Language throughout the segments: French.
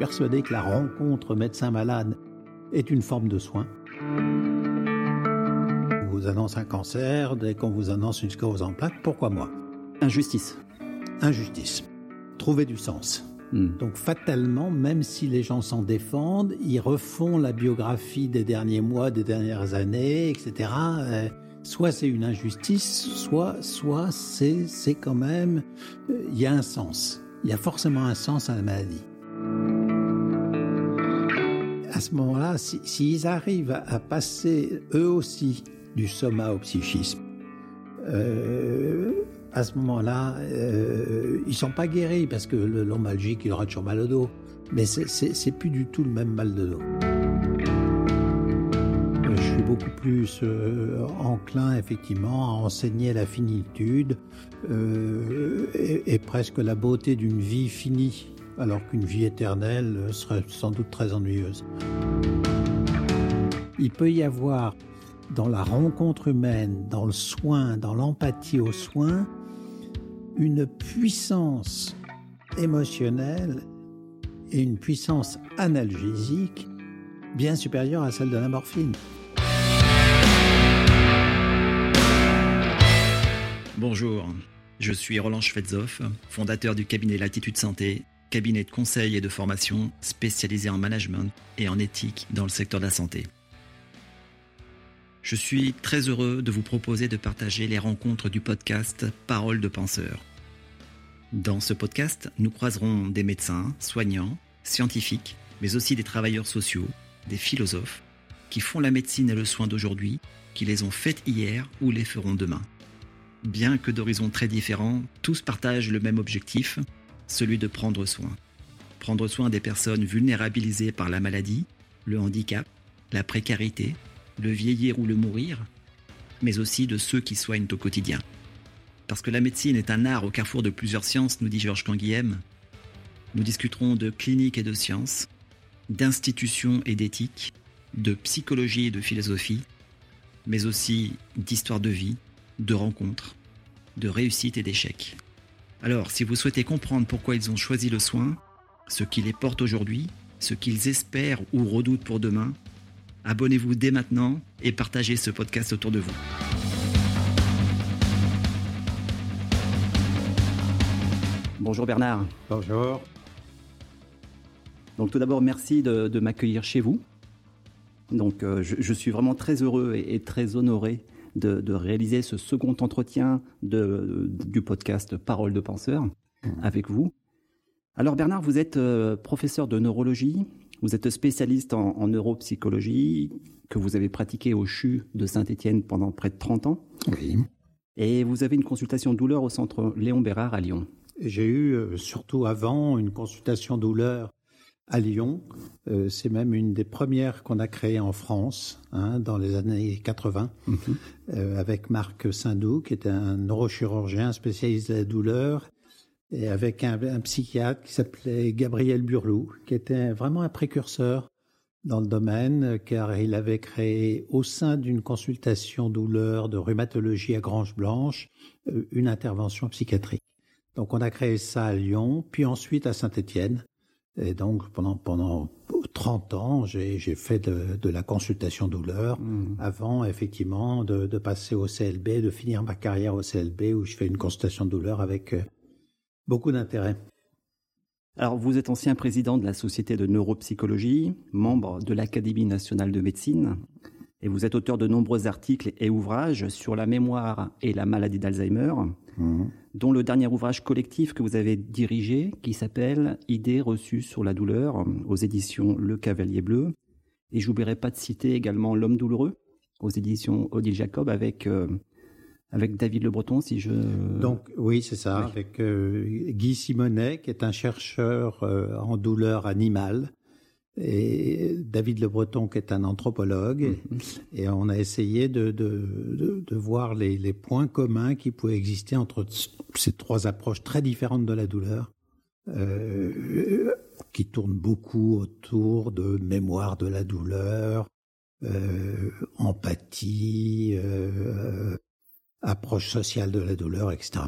persuadé que la rencontre médecin-malade est une forme de soin. On vous annonce un cancer, dès qu'on vous annonce une sclérose en plaques, pourquoi moi? Injustice. Injustice. Trouver du sens. Hmm. Donc fatalement, même si les gens s'en défendent, ils refont la biographie des derniers mois, des dernières années, etc. Euh, soit c'est une injustice, soit, soit c'est, c'est quand même, euh, il y a un sens. Il y a forcément un sens à la maladie. À ce moment-là, s'ils si, arrivent à, passer eux aussi du soma au psychisme, euh, à ce moment-là, euh, ils sont pas guéris parce que le lombalgique, il aura toujours mal au dos. Mais c'est plus du tout le même mal de dos. Je suis beaucoup plus euh, enclin, effectivement, à enseigner la finitude et, presque la beauté d'une vie finie, alors qu'une vie éternelle serait sans doute très ennuyeuse. Il peut y avoir dans la rencontre humaine, dans le soin, dans l'empathie aux soins, une puissance émotionnelle et une puissance analgésique bien supérieure à celle de la morphine. Bonjour, je suis Roland Schwetzoff, fondateur du cabinet Latitude Santé, cabinet de conseil et de formation spécialisé en management et en éthique dans le secteur de la santé. Je suis très heureux de vous proposer de partager les rencontres du podcast Parole de penseurs. Dans ce podcast, nous croiserons des médecins, soignants, scientifiques, mais aussi des travailleurs sociaux, des philosophes, qui font la médecine et le soin d'aujourd'hui, qui les ont faites hier ou les feront demain. Bien que d'horizons très différents, tous partagent le même objectif, celui de prendre soin. Prendre soin des personnes vulnérabilisées par la maladie, le handicap, la précarité, le vieillir ou le mourir, mais aussi de ceux qui soignent au quotidien. Parce que la médecine est un art au carrefour de plusieurs sciences, nous dit Georges Canguilhem. Nous discuterons de clinique et de sciences, d'institutions et d'éthique, de psychologie et de philosophie, mais aussi d'histoire de vie, de rencontres, de réussite et d'échecs. Alors, si vous souhaitez comprendre pourquoi ils ont choisi le soin, ce qui les porte aujourd'hui, ce qu'ils espèrent ou redoutent pour demain, Abonnez-vous dès maintenant et partagez ce podcast autour de vous. Bonjour Bernard. Bonjour. Donc tout d'abord, merci de, m'accueillir chez vous. Donc euh, je, suis vraiment très heureux et, très honoré de, réaliser ce second entretien du podcast Parole de penseur mmh. avec vous. Alors Bernard, vous êtes euh, professeur de neurologie, vous êtes spécialiste en, neuropsychologie, que vous avez pratiqué au CHU de Saint-Étienne pendant près de 30 ans. Oui. Et vous avez une consultation douleur au centre Léon Bérard à Lyon. J'ai eu, euh, surtout avant, une consultation douleur à Lyon. Euh, c'est même une des premières qu'on a créées en France, hein, dans les années 80, mhm. euh, avec Marc Sindou, qui était un neurochirurgien spécialiste de la douleur, et avec un, un psychiatre qui s'appelait Gabriel Burlou, qui était vraiment un précurseur dans le domaine, car il avait créé au sein d'une consultation douleur de rhumatologie à Grange Blanche euh, une intervention psychiatrique. Donc on a créé ça à Lyon, puis ensuite à Saint-Étienne. Et donc pendant pendant 30 ans, j'ai fait de, de, la consultation douleur mmh. avant effectivement de, de, passer au CLB, de finir ma carrière au CLB où je fais une consultation douleur avec euh, beaucoup d'intérêt. Alors, vous êtes ancien président de la Société de neuropsychologie, membre de l'Académie nationale de médecine, et vous êtes auteur de nombreux articles et ouvrages sur la mémoire et la maladie d'Alzheimer, mhm. Dont le dernier ouvrage collectif que vous avez dirigé, qui s'appelle Idées reçues sur la douleur, aux éditions Le Cavalier Bleu. Et j'oublierai pas de citer également L'homme douloureux, aux éditions Odile Jacob, avec euh, avec David Le Breton, si je... Donc oui, c'est ça, avec euh, Guy Simonet, qui est un chercheur euh, en douleur animale, et David Le Breton, qui est un anthropologue, mhm. et on a essayé de, de, de, voir les, les, points communs qui pouvaient exister entre ces trois approches très différentes de la douleur, euh, qui tournent beaucoup autour de mémoire de la douleur, euh, empathie, euh, approche sociale de la douleur, etc.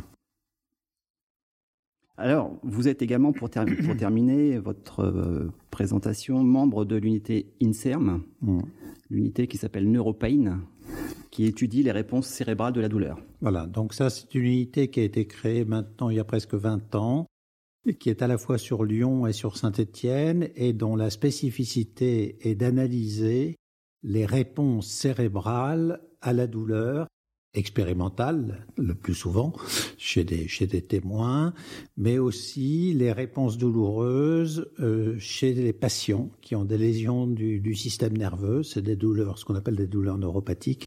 Alors, vous êtes également, pour, terminer votre euh, présentation, membre de l'unité INSERM, mm. l'unité qui s'appelle Neuropain, qui étudie les réponses cérébrales de la douleur. Voilà, donc ça c'est une unité qui a été créée maintenant il y a presque 20 ans, qui est à la fois sur Lyon et sur Saint-Étienne, et dont la spécificité est d'analyser les réponses cérébrales à la douleur expérimentale le plus souvent chez des, chez des témoins, mais aussi les réponses douloureuses euh, chez les patients qui ont des lésions du, du système nerveux, c'est des douleurs, ce qu'on appelle des douleurs neuropathiques,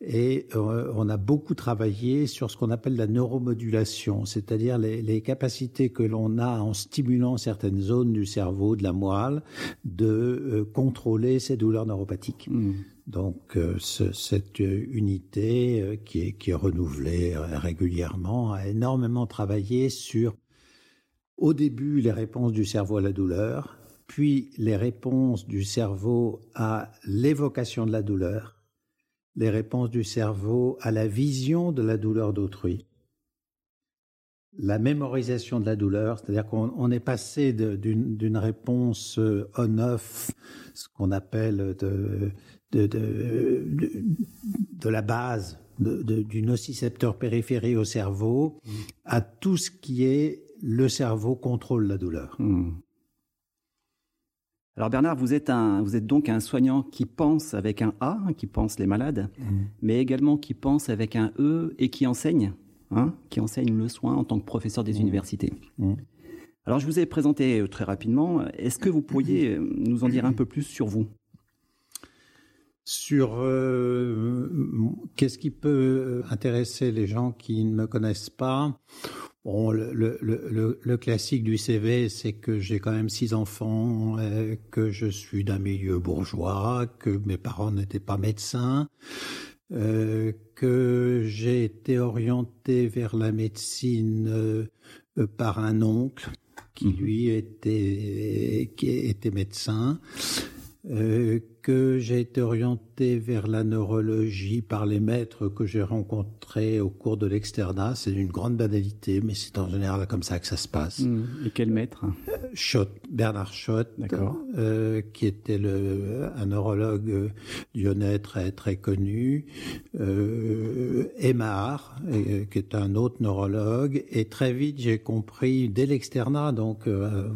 et euh, on a beaucoup travaillé sur ce qu'on appelle la neuromodulation, c'est-à-dire les, capacités que l'on a en stimulant certaines zones du cerveau, de la moelle, de euh, contrôler ces douleurs neuropathiques. Hmm. Donc euh, cette unité qui est, qui est renouvelée régulièrement a énormément travaillé sur, au début, les réponses du cerveau à la douleur, puis les réponses du cerveau à l'évocation de la douleur les réponses du cerveau à la vision de la douleur d'autrui. La mémorisation de la douleur, c'est-à-dire qu'on est passé d'une réponse euh, on-off, ce qu'on appelle de, de, la base du nocicepteur périphérie au cerveau, mmh. à tout ce qui est le cerveau contrôle la douleur. Mmh. Alors Bernard, vous êtes, un, vous êtes donc un soignant qui pense avec un A, hein, qui pense les malades, mm. mais également qui pense avec un E et qui enseigne, hein, qui enseigne le soin en tant que professeur des mm. universités. Mm. Alors je vous ai présenté euh, très rapidement. Est-ce que vous pourriez euh, nous en dire un peu plus sur vous? Sur euh, qu'est-ce qui peut intéresser les gens qui ne me connaissent pas? Bon, le, le, le, classique du CV, c'est que j'ai quand même six enfants, euh, que je suis d'un milieu bourgeois, que mes parents n'étaient pas médecins, euh, que j'ai été orienté vers la médecine euh, par un oncle qui mmh. lui était qui était médecin. Euh, que j'ai été orienté vers la neurologie par les maîtres que j'ai rencontrés au cours de l'externat. C'est une grande banalité, mais c'est en général comme ça que ça se passe. Mmh. Et quel maître? Schott, Bernard Schott, euh, qui était le, un neurologue lyonnais très, très connu. Euh, Aymar, euh, qui est un autre neurologue. Et très vite, j'ai compris, dès l'externat, donc... Euh,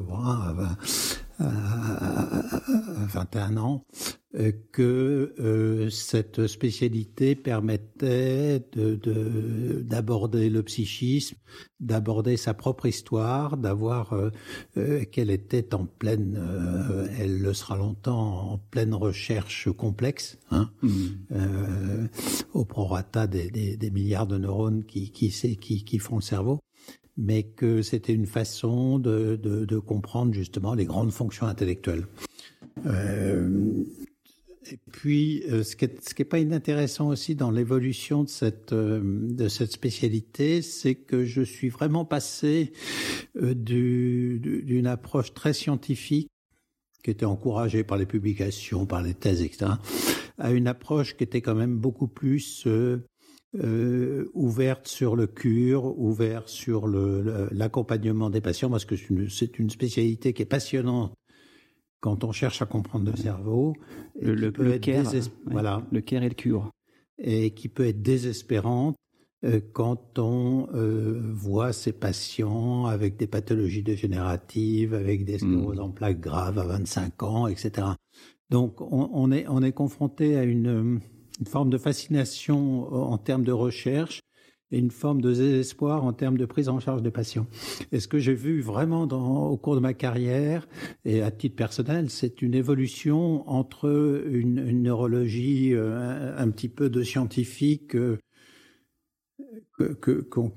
21 ans, euh, que euh, cette spécialité permettait d'aborder le psychisme, d'aborder sa propre histoire, d'avoir euh, qu'elle était en pleine, elle le sera longtemps, en pleine recherche complexe, hein, mmh. au prorata des, des, milliards de neurones qui, qui, qui, qui font le cerveau mais que c'était une façon de, de, de, comprendre justement les grandes fonctions intellectuelles. Euh, et puis, euh, ce qui est, ce qui est pas inintéressant aussi dans l'évolution de cette euh, de cette spécialité, c'est que je suis vraiment passé euh, d'une approche très scientifique qui était encouragée par les publications, par les thèses, etc., à une approche qui était quand même beaucoup plus ouverte sur le cure, ouverte sur l'accompagnement des patients, parce que c'est une, spécialité qui est passionnante quand on cherche à comprendre le cerveau. Le, le, care, voilà. le care et le cure. Et qui peut être désespérante euh, quand on euh, voit ces patients avec des pathologies dégénératives, avec des hmm. scléroses en plaques graves à 25 ans, etc. Donc on, on est, on est confronté à une une forme de fascination euh, en termes de recherche et une forme de désespoir en termes de prise en charge des patients. Et ce que j'ai vu vraiment dans, au cours de ma carrière et à titre personnel, c'est une évolution entre une, une neurologie euh, un, petit peu de scientifique euh, qu'on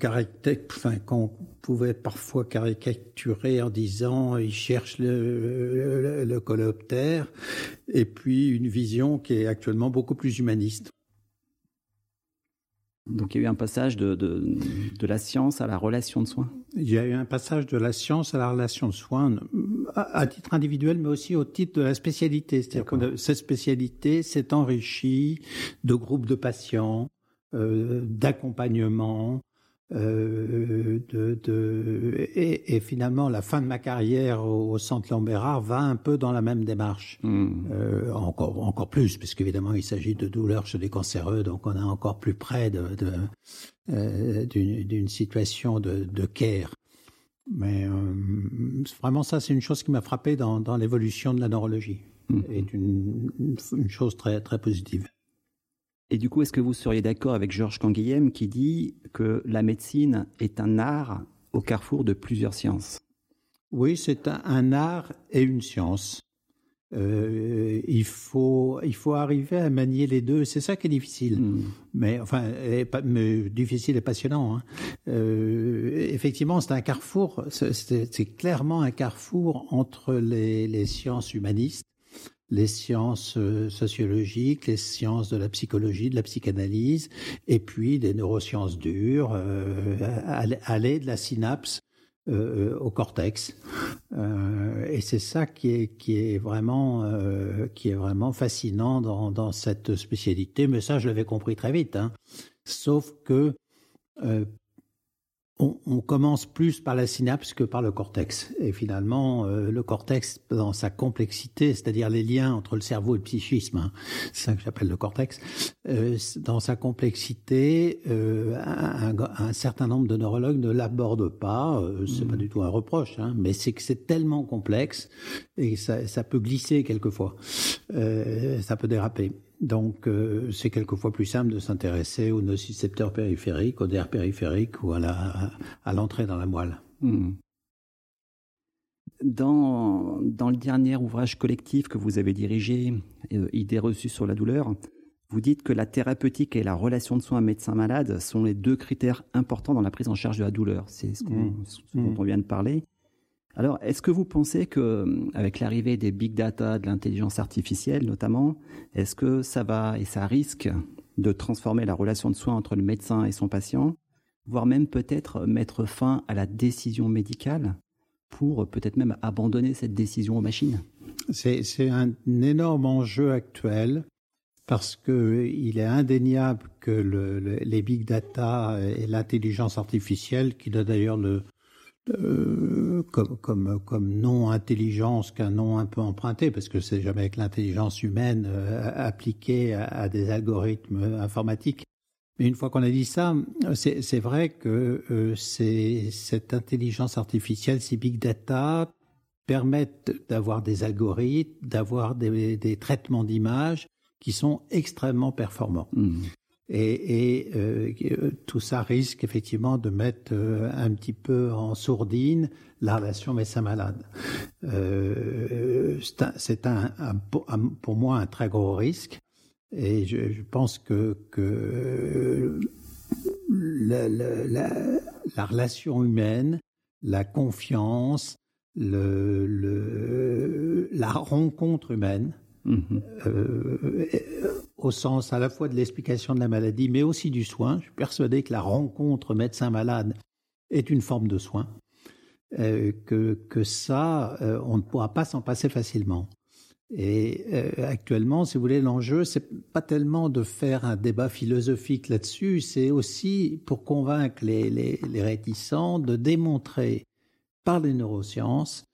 enfin, qu'on pouvait parfois caricaturer en disant il cherche le, le, coléoptère, et puis une vision qui est actuellement beaucoup plus humaniste. Donc il y a eu un passage de, de, de, la science à la relation de soins? Il y a eu un passage de la science à la relation de soins, à, titre individuel, mais aussi au titre de la spécialité. C'est-à-dire que cette spécialité s'est enrichie de groupes de patients, euh, d'accompagnement, Euh, de, de et, et, finalement, la fin de ma carrière au, Centre Lambérard va un peu dans la même démarche. Mmh. Euh, encore, encore plus, puisqu'évidemment, il s'agit de douleurs chez les cancéreux, donc on est encore plus près de, de euh, d'une situation de, de care. Mais euh, vraiment, ça, c'est une chose qui m'a frappé dans, dans l'évolution de la neurologie. Mmh. Et une, une chose très, très positive. Et du coup, est-ce que vous seriez d'accord avec Georges Canguilhem qui dit que la médecine est un art au carrefour de plusieurs sciences? Oui, c'est un, art et une science. Euh, il faut il faut arriver à manier les deux. C'est ça qui est difficile, hmm. mais enfin mais difficile et passionnant. Hein. Euh, effectivement, c'est un carrefour. C'est clairement un carrefour entre les, les sciences humanistes les sciences euh, sociologiques, les sciences de la psychologie, de la psychanalyse, et puis des neurosciences dures, euh, aller de la synapse euh, au cortex. Euh, et c'est ça qui est, vraiment, euh, qui est vraiment fascinant dans, dans cette spécialité. Mais ça, je l'avais compris très vite. Hein. Sauf que on, on, commence plus par la synapse que par le cortex. Et finalement, euh, le cortex, dans sa complexité, c'est-à-dire les liens entre le cerveau et le psychisme, hein, c'est ça que j'appelle le cortex, euh, dans sa complexité, euh, un, un, certain nombre de neurologues ne l'abordent pas. Euh, c'est pas mmh. du tout un reproche, hein, mais c'est que c'est tellement complexe et ça, ça peut glisser quelquefois, euh, ça peut déraper. Donc, euh, c'est quelquefois plus simple de s'intéresser aux nocicepteurs périphériques, aux nerfs périphériques ou à, la, à l'entrée dans la moelle. Hmm. Dans, dans, le dernier ouvrage collectif que vous avez dirigé, euh, Idées reçues sur la douleur, vous dites que la thérapeutique et la relation de soins médecin-malade sont les deux critères importants dans la prise en charge de la douleur. C'est ce, hmm. dont hmm. on vient de parler. Alors, est-ce que vous pensez que, euh, avec l'arrivée des big data, de l'intelligence artificielle notamment, est-ce que ça va et ça risque de transformer la relation de soins entre le médecin et son patient, voire même peut-être mettre fin à la décision médicale pour peut-être même abandonner cette décision aux machines? C'est un énorme enjeu actuel parce qu'il est indéniable que le, les big data et l'intelligence artificielle, qui a d'ailleurs le, euh, comme, non-intelligence qu'un nom un peu emprunté, parce que c'est jamais avec l'intelligence humaine euh, appliquée à, des algorithmes informatiques. Mais une fois qu'on a dit ça, c'est vrai que euh, cette intelligence artificielle, ces big data, permettent d'avoir des algorithmes, d'avoir des, des, traitements d'images qui sont extrêmement performants. Mmh. Et, et euh, tout ça risque effectivement de mettre euh, un petit peu en sourdine la relation médecin-malade. Euh, c'est un, un, pour moi un très gros risque. Et je, je pense que, que la, la, la, la, relation humaine, la confiance, le, le, la rencontre humaine, mmh. euh, au sens à la fois de l'explication de la maladie, mais aussi du soin. Je suis persuadé que la rencontre médecin-malade est une forme de soin, euh, que, que ça, euh, on ne pourra pas s'en passer facilement. Et actuellement, si vous voulez, l'enjeu, c'est pas tellement de faire un débat philosophique là-dessus, c'est aussi pour convaincre les, les réticents de démontrer par les neurosciences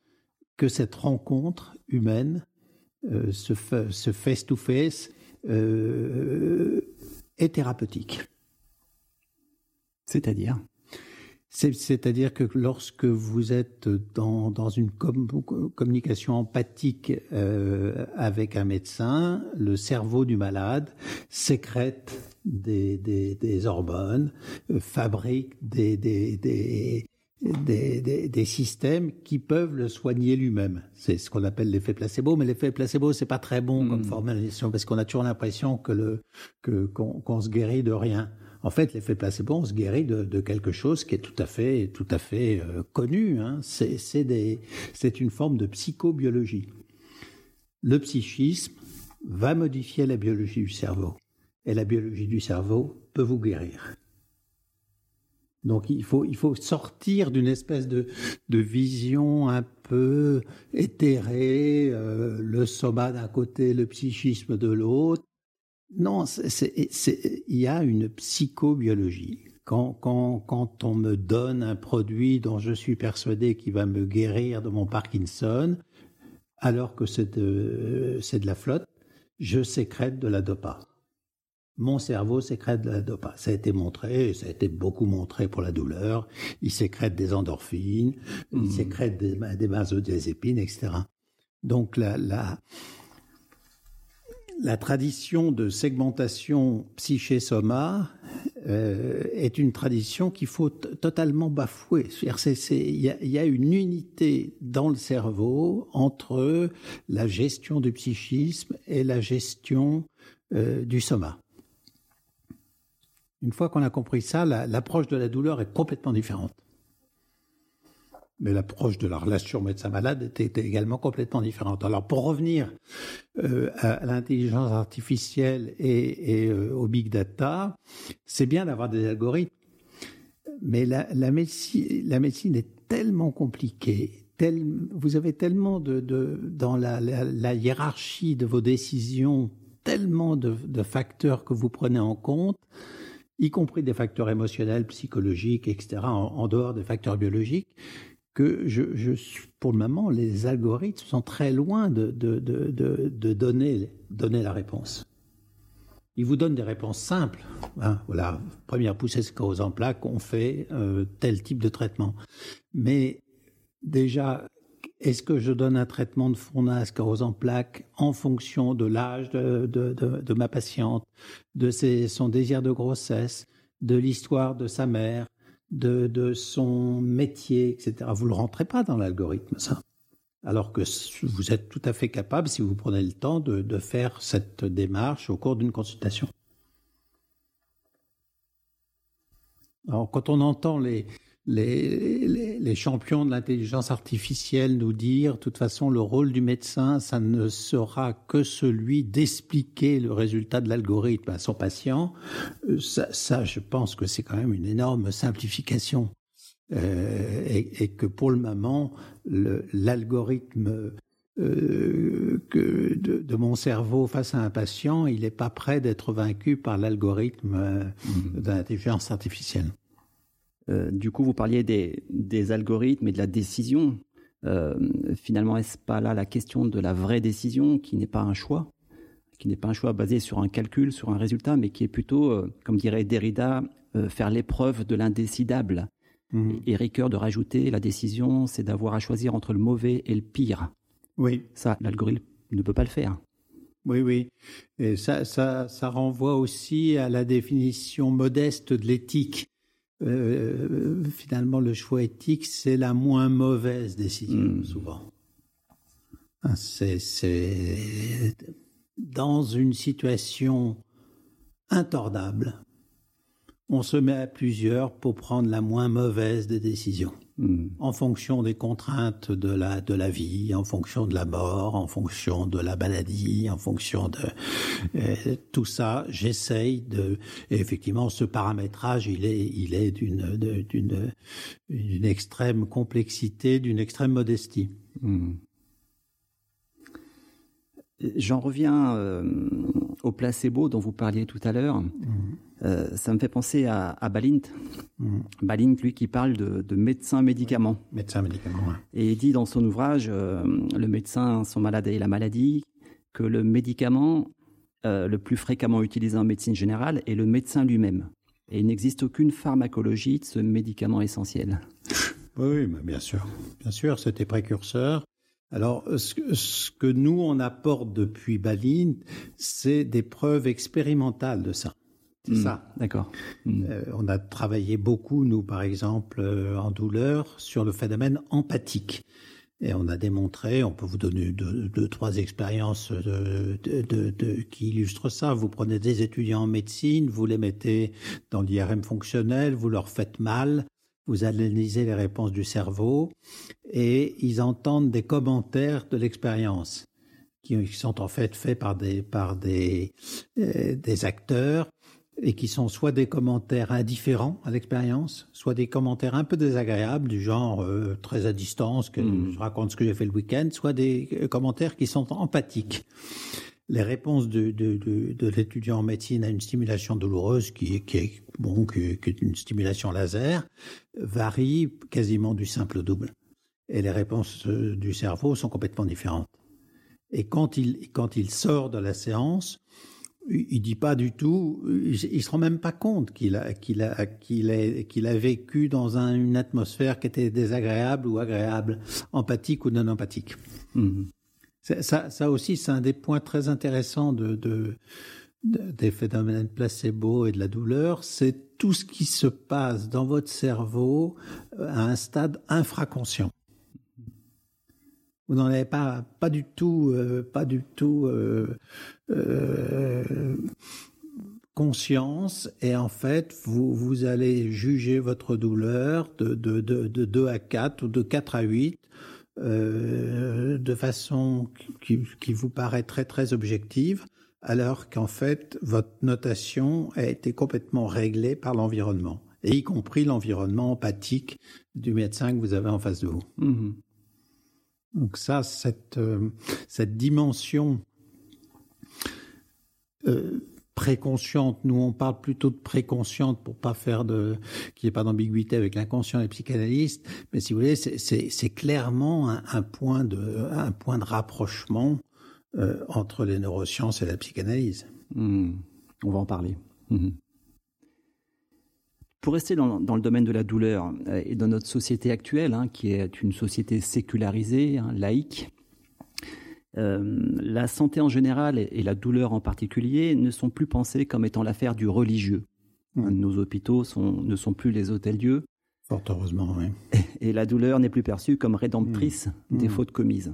que cette rencontre humaine, euh, ce, ce face-to-face, euh, est thérapeutique. C'est-à-dire c'est-à-dire que lorsque vous êtes dans, dans une com communication empathique euh, avec un médecin, le cerveau du malade sécrète des, des, hormones, fabrique des, des, des, des, systèmes qui peuvent le soigner lui-même. C'est ce qu'on appelle l'effet placebo, mais l'effet placebo c'est pas très bon comme hmm. formalisation parce qu'on a toujours l'impression que le que qu'on se guérit de rien. En fait, l'effet placebo, on se guérit de, de, quelque chose qui est tout à fait tout à fait euh, connu. Hein. C'est c'est une forme de psychobiologie. Le psychisme va modifier la biologie du cerveau et la biologie du cerveau peut vous guérir. Donc il faut, il faut sortir d'une espèce de, de vision un peu éthérée, euh, le soma d'un côté, le psychisme de l'autre. Non, il y a une psychobiologie. quand, quand, quand on me donne un produit dont je suis persuadé qu'il va me guérir de mon Parkinson, alors que c'est de, de la flotte, je sécrète de la dopa. Mon cerveau sécrète de la dopa. Ça a été montré, ça a été beaucoup montré pour la douleur. Il sécrète des endorphines, il Mhm. sécrète des, des benzodiazépines, etc. Donc la, la, la tradition de segmentation psyché-soma euh, est une tradition qu'il faut totalement bafouer. Y, il y a une unité dans le cerveau entre la gestion du psychisme et la gestion euh, du soma. Une fois qu'on a compris ça, la- l'approche de la douleur est complètement différente. Mais l'approche de la relation médecin-malade était également complètement différente. Alors pour revenir euh, à l'intelligence artificielle et, et, euh, au big data, c'est bien d'avoir des algorithmes, mais la, médecine, est tellement compliquée, vous avez tellement de, dans la, hiérarchie de vos décisions, tellement de facteurs que vous prenez en compte, y compris des facteurs émotionnels, psychologiques, etc., en, dehors des facteurs biologiques, que pour le moment, les algorithmes sont très loin de, donner la réponse. Ils vous donnent des réponses simples. Hein, voilà, première poussée sclérose en plaques, on fait euh, tel type de traitement. Mais déjà, est-ce que je donne un traitement de fond à en plaques en fonction de l'âge de, ma patiente, de son désir de grossesse, de l'histoire de sa mère, de, de, son métier, etc. Vous ne le rentrez pas dans l'algorithme, ça. Alors que vous êtes tout à fait capable, si vous prenez le temps, de, de faire cette démarche au cours d'une consultation. Alors, quand on entend les, les, les, les champions de l'intelligence artificielle nous dire, de toute façon, le rôle du médecin, ça ne sera que celui d'expliquer le résultat de l'algorithme à son patient, ça, ça je pense que c'est quand même une énorme simplification. Euh, et, et, que pour le moment, l'algorithme euh, que de, de, mon cerveau face à un patient, il n'est pas prêt d'être vaincu par l'algorithme euh, mmh. de l'intelligence artificielle. Euh, du coup, vous parliez des, des, algorithmes et de la décision. Euh, finalement, est-ce pas là la question de la vraie décision qui n'est pas un choix, qui n'est pas un choix basé sur un calcul, sur un résultat, mais qui est plutôt, euh, comme dirait Derrida, faire l'épreuve de l'indécidable. Mmh. Et Ricoeur de rajouter la décision, c'est d'avoir à choisir entre le mauvais et le pire. Oui. Ça, l'algorithme ne peut pas le faire. Oui, oui. Et ça, ça, ça renvoie aussi à la définition modeste de l'éthique. Euh, finalement, le choix éthique, c'est la moins mauvaise décision, mmh. souvent. C'est dans une situation intordable, on se met à plusieurs pour prendre la moins mauvaise des décisions, mmh. en fonction des contraintes de la, de la vie, en fonction de la mort, en fonction de la maladie, en fonction de euh, tout ça. J'essaye de, et effectivement, ce paramétrage, il est, il est d'une, d'une, d'une extrême complexité, d'une extrême modestie. Mmh. J'en reviens euh, au placebo dont vous parliez tout à l'heure. Mmh. Euh, ça me fait penser à, à Balint. Mmh. Balint, lui, qui parle de, de médecin-médicament. Médecin-médicament, ouais. Et il dit dans son ouvrage, euh, Le médecin, son malade et la maladie, que le médicament le plus fréquemment utilisé en médecine générale est le médecin lui-même. Et il n'existe aucune pharmacologie de ce médicament essentiel. Oui, oui bien sûr. Bien sûr, c'était précurseur. Alors, ce que, ce que, nous, on apporte depuis Balint, c'est des preuves expérimentales de ça. C'est mmh, ça. D'accord. Mmh. Euh, on a travaillé beaucoup, nous, par exemple, euh, en douleur, sur le phénomène empathique. Et on a démontré, on peut vous donner deux, deux trois expériences de, de, de, qui illustrent ça. Vous prenez des étudiants en médecine, vous les mettez dans l'IRM fonctionnel, vous leur faites mal, vous analysez les réponses du cerveau et ils entendent des commentaires de l'expérience qui sont en fait faits par des, par des, euh, des acteurs et qui sont soit des commentaires indifférents à l'expérience, soit des commentaires un peu désagréables du genre euh, très à distance, que mmh. je raconte ce que j'ai fait le week-end, soit des commentaires qui sont empathiques. Les réponses de, l'étudiant en médecine à une stimulation douloureuse qui est, une stimulation laser varient quasiment du simple au double. Et les réponses euh, du cerveau sont complètement différentes. Et quand il, sort de la séance, il dit pas du tout, il, se rend même pas compte qu'il a, vécu dans un, une atmosphère qui était désagréable ou agréable, empathique ou non empathique. Mmh. Ça, ça aussi, c'est un des points très intéressants de, de, de, des phénomènes placebo et de la douleur, c'est tout ce qui se passe dans votre cerveau à un stade infraconscient. Vous n'en avez pas, pas du tout, euh, pas du tout euh, euh, conscience et en fait, vous, vous allez juger votre douleur de, de, de, de 2 à 4 ou de 4 à 8 euh, de façon qui, qui, vous paraît très très objective, alors qu'en fait votre notation a été complètement réglée par l'environnement, et y compris l'environnement empathique du médecin que vous avez en face de vous. Mmh. Donc ça, cette, euh, cette dimension euh, préconsciente. Nous, on parle plutôt de préconsciente pour pas faire de, qu'il n'y ait pas d'ambiguïté avec l'inconscient des psychanalystes. Mais si vous voulez, c'est clairement un, point de, un point de rapprochement euh, entre les neurosciences et la psychanalyse. Mmh. On va en parler. Mmh. Pour rester dans, dans, le domaine de la douleur euh, et dans notre société actuelle, hein, qui est une société sécularisée, hein, laïque, euh, la santé en général et, la douleur en particulier ne sont plus pensées comme étant l'affaire du religieux. Mmh. Nos hôpitaux sont, ne sont plus les hôtels-dieux. Fort heureusement, oui. Et, la douleur n'est plus perçue comme rédemptrice mmh. des mmh. fautes commises.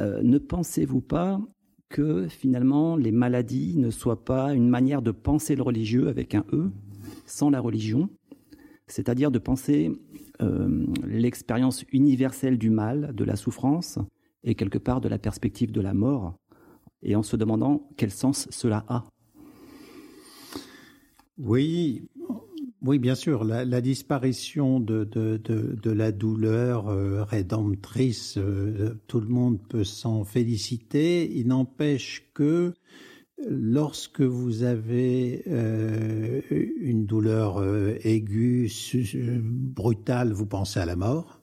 Euh, ne pensez-vous pas que finalement les maladies ne soient pas une manière de penser le religieux avec un E, sans la religion, c'est-à-dire de penser euh, l'expérience universelle du mal, de la souffrance, et quelque part de la perspective de la mort, et en se demandant quel sens cela a. Oui, oui, bien sûr, la, disparition de, de, la douleur euh, rédemptrice, euh, tout le monde peut s'en féliciter. Il n'empêche que lorsque vous avez euh, une douleur aiguë, brutale, vous pensez à la mort.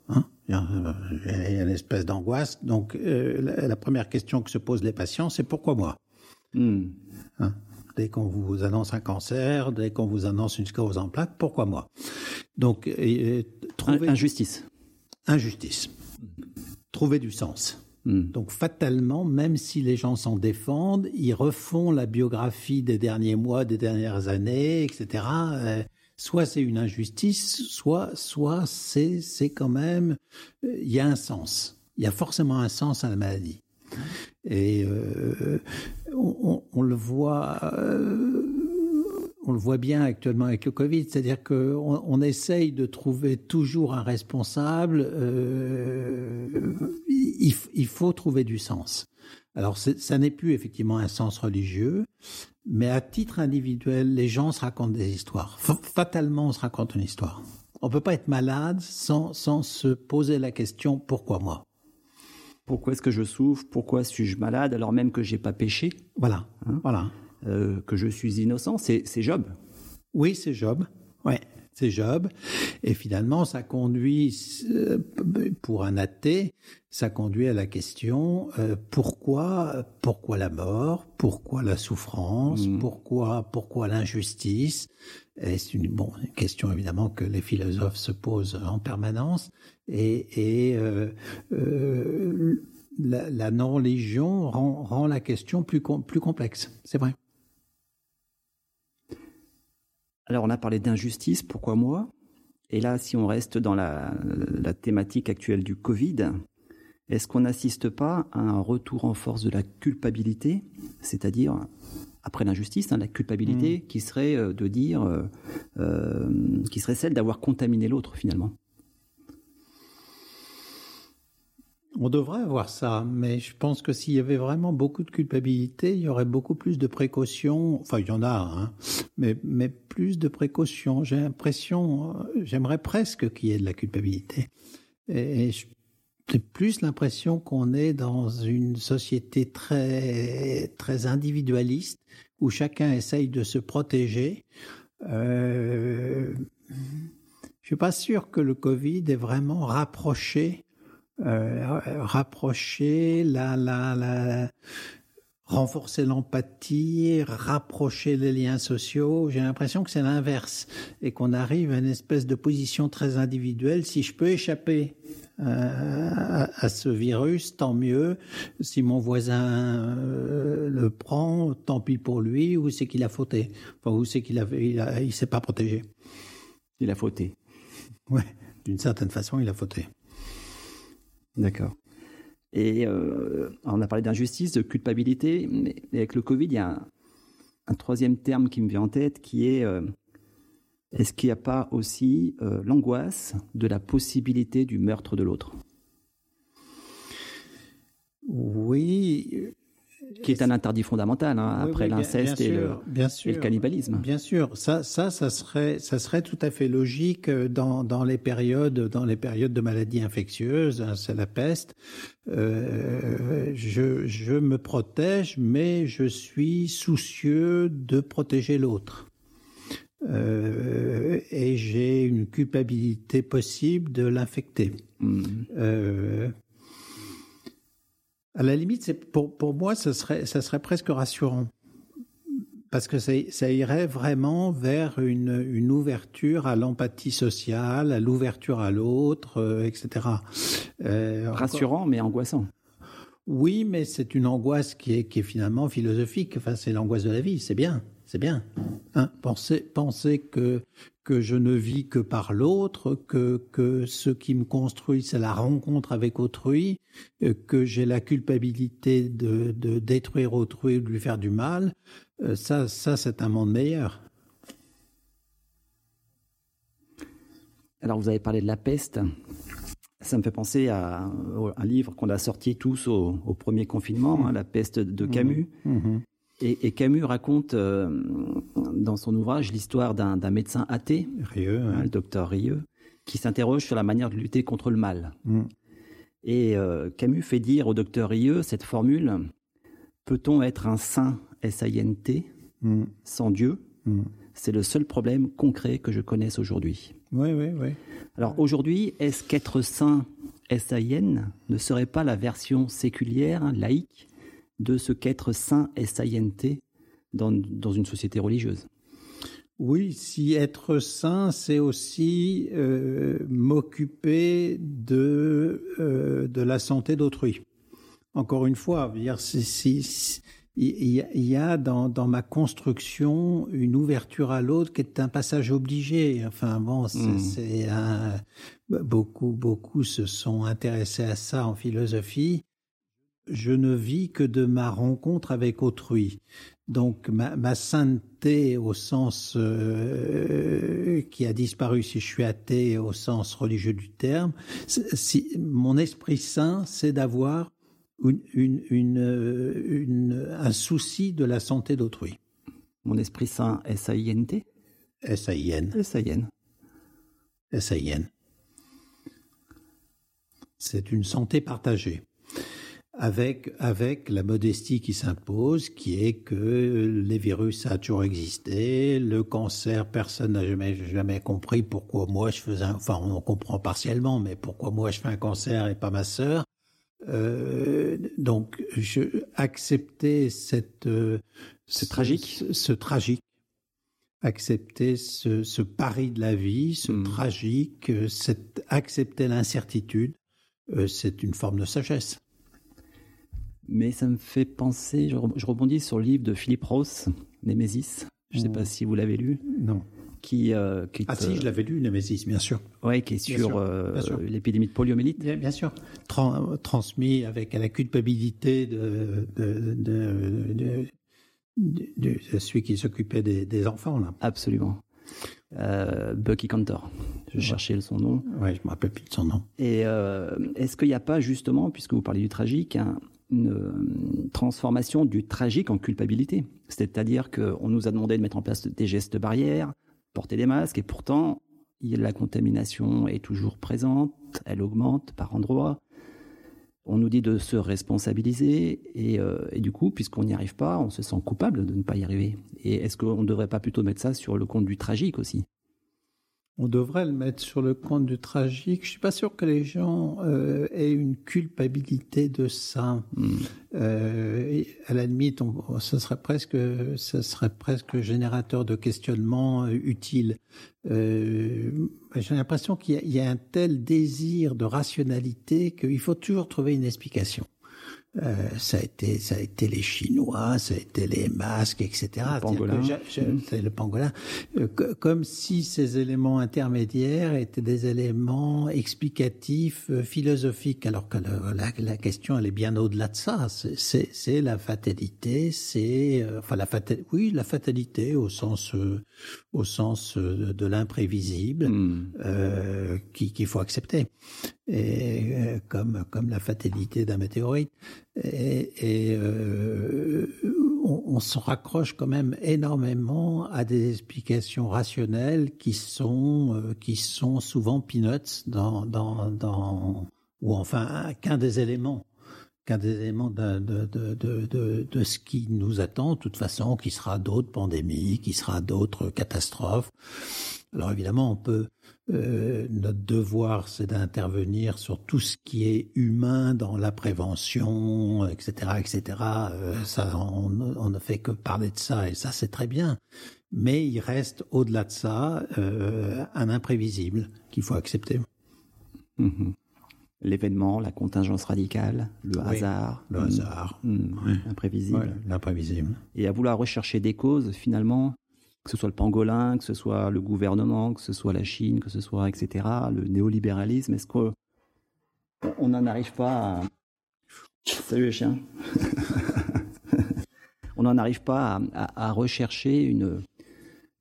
Hein il y a une espèce d'angoisse. Donc, euh, la, la, première question que se posent les patients, c'est pourquoi moi? Mm. hein? Dès qu'on vous annonce un cancer, dès qu'on vous annonce une sclérose en plaques, pourquoi moi? Donc, euh, trouver... Injustice. Injustice. Trouver du sens. Mm. Donc fatalement, même si les gens s'en défendent, ils refont la biographie des derniers mois, des dernières années, etc. Soit c'est une injustice, soit soit c'est c'est quand même euh, il y a un sens. Il y a forcément un sens à la maladie. Et euh, on, le voit. Euh, on le voit bien actuellement avec le Covid, c'est-à-dire qu'on on essaye de trouver toujours un responsable. Il, faut trouver du sens. Alors, ça n'est plus effectivement un sens religieux, mais à titre individuel, les gens se racontent des histoires. Fatalement, on se raconte une histoire. On peut pas être malade sans, sans se poser la question pourquoi moi? Pourquoi est-ce que je souffre? Pourquoi suis-je malade alors même que j'ai pas péché? Voilà, hein? Voilà. Euh, que je suis innocent, c'est Job. Oui, c'est Job. Ouais c'est Job. Et finalement, ça conduit, euh, pour un athée, ça conduit à la question euh, pourquoi, pourquoi la mort, pourquoi la souffrance, mmh. pourquoi, pourquoi l'injustice? C'est une, bon, une question évidemment que les philosophes se posent en permanence. Et, et euh, euh, la, la non-religion rend, rend, la question plus, plus complexe. C'est vrai. Alors on a parlé d'injustice, pourquoi moi? Et là, si on reste dans la, la thématique actuelle du Covid, est-ce qu'on n'assiste pas à un retour en force de la culpabilité, c'est-à-dire après l'injustice, hein, la culpabilité mmh. qui serait euh, de dire, euh, euh, qui serait celle d'avoir contaminé l'autre finalement On devrait avoir ça, mais je pense que s'il y avait vraiment beaucoup de culpabilité, il y aurait beaucoup plus de précautions. Enfin, il y en a, hein, mais, mais plus de précautions. J'ai l'impression, j'aimerais presque qu'il y ait de la culpabilité. Et, je plus l'impression qu'on est dans une société très très individualiste où chacun essaye de se protéger. Euh, je suis pas sûr que le Covid ait vraiment rapproché euh, rapproché la la la renforcer l'empathie, rapprocher les liens sociaux. J'ai l'impression que c'est l'inverse et qu'on arrive à une espèce de position très individuelle. Si je peux échapper euh, à, ce virus, tant mieux. Si mon voisin euh, le prend, tant pis pour lui. Ou c'est qu'il a fauté? Enfin, où c'est qu'il a, il, s'est pas protégé? Il a fauté. Ouais, d'une certaine façon, il a fauté. D'accord. Et euh, on a parlé d'injustice, de culpabilité, mais avec le Covid, il y a un, troisième terme qui me vient en tête qui est euh, est-ce qu'il n'y a pas aussi euh, l'angoisse de la possibilité du meurtre de l'autre? Oui, qui est un interdit fondamental hein, après l'inceste et, le, cannibalisme. Bien sûr, ça, ça, ça serait, ça serait tout à fait logique euh, dans, dans les périodes, dans les périodes de maladies infectieuses. Hein, c'est la peste. Euh, je, je me protège, mais je suis soucieux de protéger l'autre. Euh, et j'ai une culpabilité possible de l'infecter. Mmh. Euh, à la limite, c'est pour, pour moi, ça serait, ça serait presque rassurant. Parce que ça, ça irait vraiment vers une, une ouverture à l'empathie sociale, à l'ouverture à l'autre, euh, etc. Euh, rassurant, mais angoissant. Oui, mais c'est une angoisse qui est, qui est finalement philosophique. Enfin, c'est l'angoisse de la vie, c'est bien c'est bien. Hein penser, penser que que je ne vis que par l'autre, que que ce qui me construit c'est la rencontre avec autrui, euh, que j'ai la culpabilité de, de détruire autrui ou de lui faire du mal, euh, ça ça c'est un monde meilleur. Alors vous avez parlé de la peste. Ça me fait penser à un livre qu'on a sorti tous au, premier confinement, hein, La peste de Camus. Mmh. Mmh. Et, Camus raconte euh, dans son ouvrage l'histoire d'un médecin athée, hein, le docteur Rieux, qui s'interroge sur la manière de lutter contre le mal. Mm. Et euh, Camus fait dire au docteur Rieux cette formule Peut-on être un saint S-A-I-N-T mm. sans Dieu mm. C'est le seul problème concret que je connaisse aujourd'hui. Oui, oui, oui. Alors aujourd'hui, est-ce qu'être saint S-A-I-N ne serait pas la version séculière, laïque, de ce qu'être saint est saillanté dans, dans une société religieuse. Oui, si être saint, c'est aussi euh, m'occuper de, euh, de la santé d'autrui. Encore une fois, il y a dans, dans ma construction une ouverture à l'autre qui est un passage obligé. Enfin bon, c'est hmm. beaucoup beaucoup se sont intéressés à ça en philosophie je ne vis que de ma rencontre avec autrui. Donc ma, sainteté au sens euh, qui a disparu si je suis athée au sens religieux du terme, si, mon esprit saint, c'est d'avoir une, une, un souci de la santé d'autrui. Mon esprit saint, S-A-I-N-T S-A-I-N. S-A-I-N. S-A-I-N. C'est une santé partagée avec avec la modestie qui s'impose, qui est que les virus ça a toujours existé, le cancer personne n'a jamais jamais compris pourquoi moi je faisais, un, enfin on comprend partiellement, mais pourquoi moi je fais un cancer et pas ma sœur. Euh, donc je accepter cette euh, c'est tragique, ce, tragique, accepter ce, ce, pari de la vie, ce hmm. tragique, euh, cette, accepter l'incertitude, euh, c'est une forme de sagesse mais ça me fait penser, je, rebondis sur le livre de Philippe Ross, Némésis. Je ne sais pas si vous l'avez lu. Non. Qui, euh, qui ah si, je l'avais lu, Némésis, bien sûr. Oui, qui est sur euh, l'épidémie de poliomyélite. Bien, bien sûr. transmis avec la culpabilité de, de, de, de celui qui s'occupait des, des, enfants. Là. Absolument. Euh, Bucky Cantor. Je cherchais son nom. Oui, je me rappelle plus de son nom. Et euh, est-ce qu'il n'y a pas justement, puisque vous parlez du tragique, un, une euh, transformation du tragique en culpabilité. C'est-à-dire qu'on nous a demandé de mettre en place des gestes barrières, porter des masques, et pourtant, la contamination est toujours présente, elle augmente par endroits. On nous dit de se responsabiliser et, et du coup, puisqu'on n'y arrive pas, on se sent coupable de ne pas y arriver. Et est-ce qu'on ne devrait pas plutôt mettre ça sur le compte du tragique aussi? On devrait le mettre sur le compte du tragique. Je suis pas sûr que les gens euh, aient une culpabilité de ça. Mm. Euh, à la limite, on, ça serait presque, ça serait presque générateur de questionnements euh, utiles. Euh, J'ai l'impression qu'il y, y, a un tel désir de rationalité qu'il faut toujours trouver une explication. Euh, ça a été ça a été les Chinois, ça a été les masques, etc. Le pangolin. C'est le pangolin. Euh, comme si ces éléments intermédiaires étaient des éléments explicatifs, euh, philosophiques, alors que la, la, question elle est bien au-delà de ça. C'est la fatalité, c'est enfin la fatalité, oui la fatalité au sens au sens de, l'imprévisible hmm. qu'il faut accepter et comme comme la fatalité d'un météorite et, euh, on, se raccroche quand même énormément à des explications rationnelles qui sont euh, qui sont souvent peanuts dans dans, dans ou enfin qu'un des éléments qu'un des éléments de, de, de, de ce qui nous attend, de toute façon, qui sera d'autres pandémies, qui sera d'autres catastrophes. Alors évidemment, on peut euh, notre devoir, c'est d'intervenir sur tout ce qui est humain dans la prévention, etc., etc. Euh, ça, on, ne fait que parler de ça, et ça, c'est très bien. Mais il reste au-delà de ça euh, un imprévisible qu'il faut accepter. Mhm. L'événement, la contingence radicale, le hasard. Le hasard. Mhm. Imprévisible. L'imprévisible. Et à vouloir rechercher des causes, finalement, que ce soit le pangolin, que ce soit le gouvernement, que ce soit la Chine, que ce soit, etc., le néolibéralisme, est-ce qu'on n'en arrive pas à... Salut les chiens On n'en arrive pas à, rechercher une,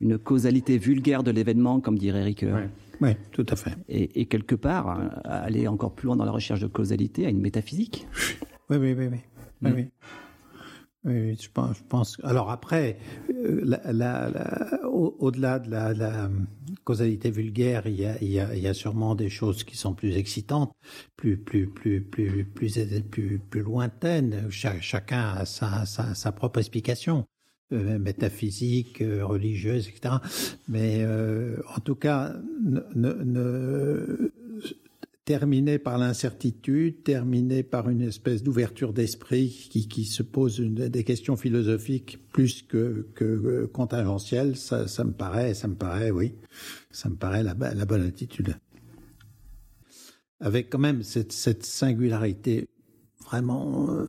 une causalité vulgaire de l'événement, comme dirait Ricoeur. Oui, tout à fait. Et, quelque part, aller encore plus loin dans la recherche de causalité à une métaphysique. Oui, oui, oui. oui. oui, oui. Oui, je pense. Je pense alors après, euh, au-delà de la, la, causalité vulgaire, il y, a, il, y a, il y a sûrement des choses qui sont plus excitantes, plus plus plus plus plus plus, plus lointaines. chacun a sa, sa, sa propre explication. Euh, métaphysique, euh, religieuse, etc. Mais euh, en tout cas, ne, ne, terminé par l'incertitude, terminé par une espèce d'ouverture d'esprit qui, qui, se pose des questions philosophiques plus que, que contingentielles, ça, ça, me paraît, ça me paraît, oui, ça me paraît la, la bonne attitude. Avec quand même cette, cette singularité vraiment euh,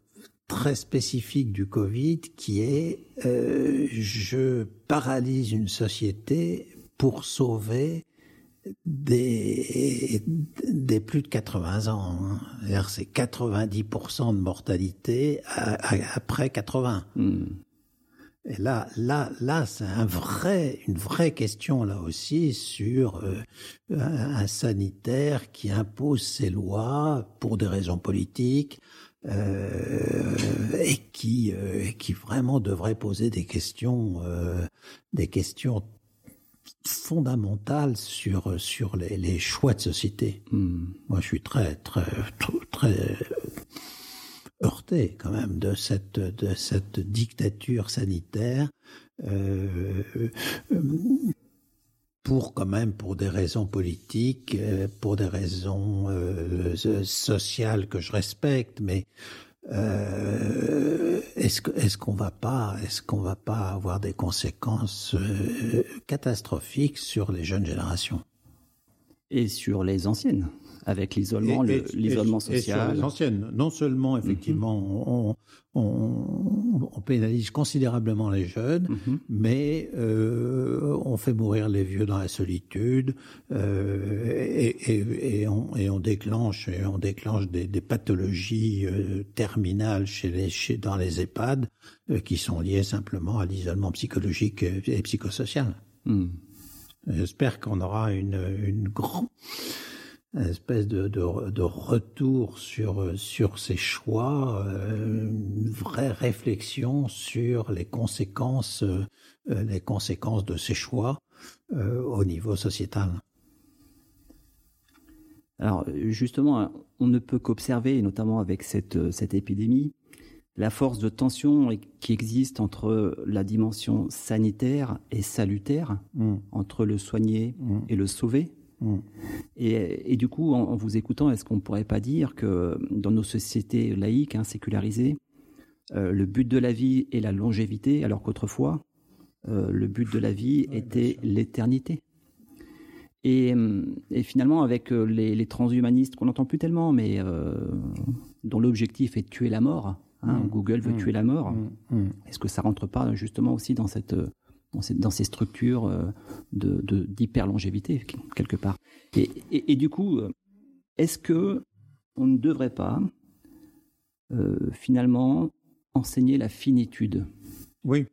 très spécifique du Covid qui est euh, je paralyse une société pour sauver des, des plus de 80 ans. Hein. C'est 90% de mortalité après 80. Hmm. Et là, là, là, c'est un vrai, une vraie question là aussi sur euh, un, sanitaire qui impose ses lois pour des raisons politiques euh, et qui, euh, qui vraiment devrait poser des questions, euh, des questions fondamentale sur sur les, choix de société. Hmm. Moi, je suis très très très, très heurté quand même de cette de cette dictature sanitaire. Euh, pour quand même pour des raisons politiques, euh, pour des raisons euh, sociales que je respecte, mais euh, est-ce qu'on va pas est-ce qu'on va pas avoir des conséquences euh, catastrophiques sur les jeunes générations? Et sur les anciennes avec l'isolement, l'isolement social. Et sur les anciennes, non seulement effectivement mm-hmm. on, on, on, pénalise considérablement les jeunes, mm-hmm. mais euh, on fait mourir les vieux dans la solitude euh, et, et, et, on, et, on, déclenche et on déclenche des, des pathologies euh, terminales chez les chez, dans les EHPAD euh, qui sont liées simplement à l'isolement psychologique et psychosocial. Mm. J'espère qu'on aura une, une grande une espèce de, de, de, retour sur sur ces choix, euh, une vraie réflexion sur les conséquences euh, les conséquences de ces choix euh, au niveau sociétal. Alors justement, on ne peut qu'observer, notamment avec cette, cette épidémie, la force de tension qui existe entre la dimension sanitaire et salutaire, mm. entre le soigner mm. et le sauver. Et, du coup, en, vous écoutant, est-ce qu'on ne pourrait pas dire que dans nos sociétés laïques, hein, sécularisées, euh, le but de la vie est la longévité, alors qu'autrefois, euh, le but de la vie était l'éternité? Et, finalement, avec euh, les, transhumanistes qu'on n'entend plus tellement, mais dont l'objectif est de tuer la mort, Hein, mmh. Google veut mmh. tuer la mort. Mmh. Est-ce que ça rentre pas justement aussi dans cette dans ces, structures euh, de d'hyperlongévité quelque part et, et, du coup, euh, est-ce que on ne devrait pas euh, finalement enseigner la finitude? Oui.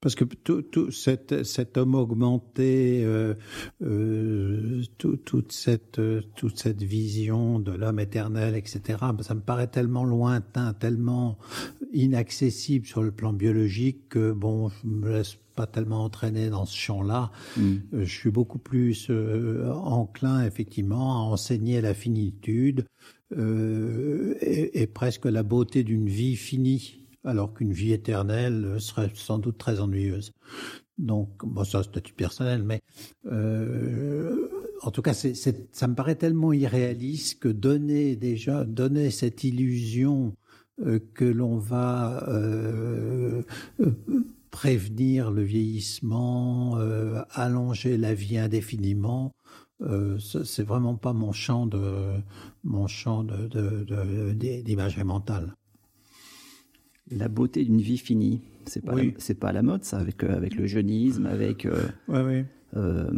Parce que tout, cet, homme augmenté, euh, euh, toute, cette, toute cette vision de l'homme éternel, etc., ça me paraît tellement lointain, tellement inaccessible sur le plan biologique que, bon, je me laisse pas tellement entraîner dans ce champ-là. Mm. Euh, je suis beaucoup plus enclin, effectivement, à enseigner la finitude et, et presque la beauté d'une vie finie alors qu'une vie éternelle serait sans doute très ennuyeuse. Donc, bon, ça, c'est statut personnel, mais euh, en tout cas, ça me paraît tellement irréaliste que donner déjà, donner cette illusion euh, que l'on va euh, prévenir le vieillissement, allonger la vie indéfiniment, c'est vraiment pas mon champ de mon champ de, d'imagerie mentale la beauté d'une vie finie. C'est pas c'est pas à la mode ça avec euh, avec le jeunisme, avec euh, euh,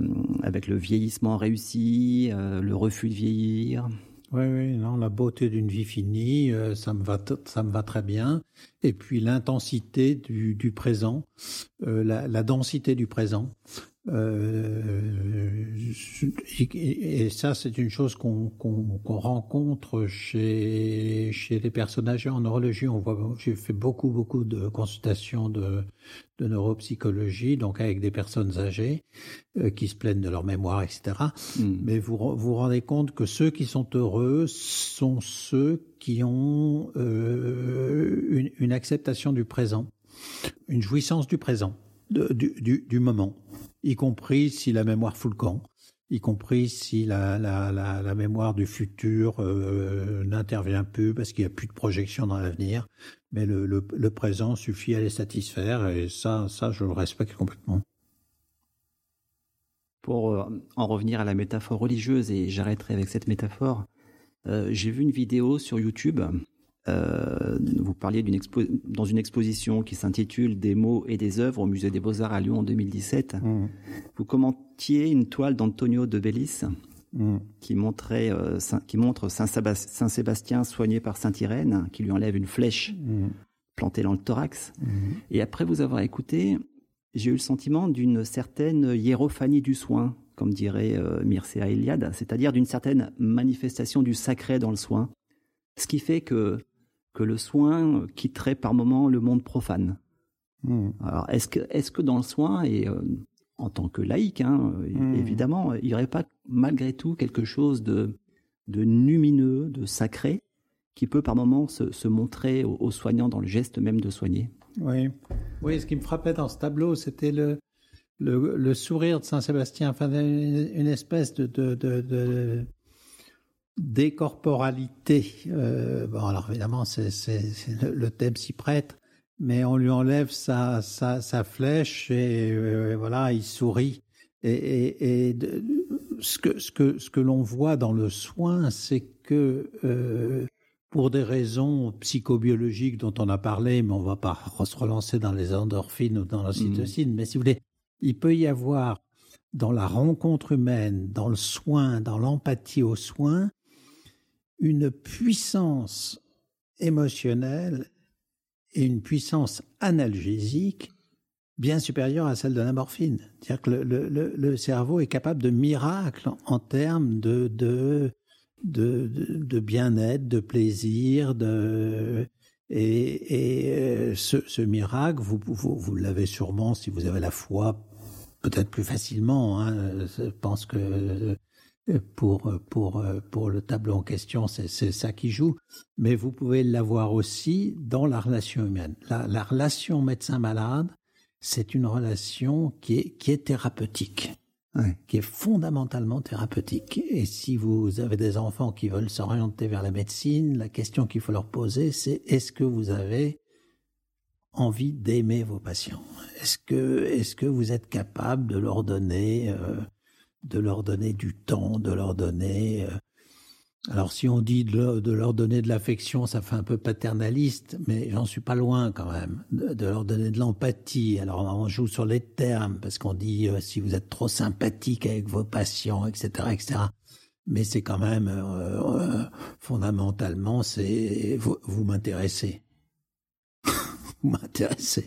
avec le vieillissement réussi, le refus de vieillir. Oui, oui, non, la beauté d'une vie finie, ça me va, ça me va très bien. Et puis l'intensité du, du présent, la, la, densité du présent. Euh, et, ça, c'est une chose qu'on rencontre chez, chez les personnes âgées en neurologie. On voit, j'ai fait beaucoup, beaucoup de consultations de, de neuropsychologie, donc avec des personnes âgées euh, qui se plaignent de leur mémoire, etc. Hmm. Mais vous vous rendez compte que ceux qui sont heureux sont ceux qui ont euh, une, une acceptation du présent, une jouissance du présent, de, du, du, du moment y compris si la mémoire fout le camp, y compris si la, la, la, mémoire du futur euh, n'intervient plus parce qu'il n'y a plus de projection dans l'avenir, mais le, le, le, présent suffit à les satisfaire et ça, ça je le respecte complètement. Pour euh, en revenir à la métaphore religieuse, et j'arrêterai avec cette métaphore, euh, j'ai vu une vidéo sur YouTube euh, vous parliez d'une dans une exposition qui s'intitule Des mots et des œuvres au Musée des Beaux-Arts à Lyon en 2017. Mmh. Vous commentiez une toile d'Antonio de Bellis mmh. qui, montrait, euh, qui montre Saint, Sébastien soigné par Sainte Irène, qui lui enlève une flèche mmh. plantée dans le thorax. Et après vous avoir écouté, j'ai eu le sentiment d'une certaine hiérophanie du soin, comme dirait euh, Mircea Eliade, c'est-à-dire d'une certaine manifestation du sacré dans le soin. Ce qui fait que que le soin quitterait par moment le monde profane. Hmm. Alors, est-ce que, est-ce que dans le soin, et euh, en tant que laïc, hein, hmm. évidemment, il n'y aurait pas malgré tout quelque chose de, de lumineux, de sacré, qui peut par moment se, montrer aux, soignants dans le geste même de soigner? Oui. Oui, ce qui me frappait dans ce tableau, c'était le, le, sourire de Saint-Sébastien, enfin, une espèce de, de décorporalité. Euh, bon, alors évidemment, c'est, le, thème s'y prête, mais on lui enlève sa, sa, sa flèche et euh, voilà, il sourit. Et, et, et ce que ce que ce que l'on voit dans le soin, c'est que euh, pour des raisons psychobiologiques dont on a parlé, mais on va pas se relancer dans les endorphines ou dans la cytocine, mais si vous voulez, il peut y avoir dans la rencontre humaine, dans le soin, dans l'empathie au soin, une puissance émotionnelle et une puissance analgésique bien supérieure à celle de la morphine. C'est-à-dire que le, cerveau est capable de miracles en termes de, bien-être, de plaisir, de, et, euh, ce, miracle, vous, vous, vous l'avez sûrement si vous avez la foi, peut-être plus facilement. Hein. Je pense que pour, pour, pour le tableau en question, c'est ça qui joue, mais vous pouvez l'avoir aussi dans la relation humaine. La, la relation médecin-malade, c'est une relation qui est, qui est thérapeutique, qui est fondamentalement thérapeutique. Et si vous avez des enfants qui veulent s'orienter vers la médecine, la question qu'il faut leur poser, c'est est-ce que vous avez envie d'aimer vos patients? Est-ce que, est-ce que vous êtes capable de leur donner, euh, de leur donner du temps, de leur donner euh, alors si on dit de leur, donner de l'affection, ça fait un peu paternaliste, mais j'en suis pas loin quand même. De, leur donner de l'empathie. Alors on joue sur les termes parce qu'on dit euh, si vous êtes trop sympathique avec vos patients, etc., etc. Mais c'est quand même euh, fondamentalement, c'est vous, m'intéressez. vous m'intéressez.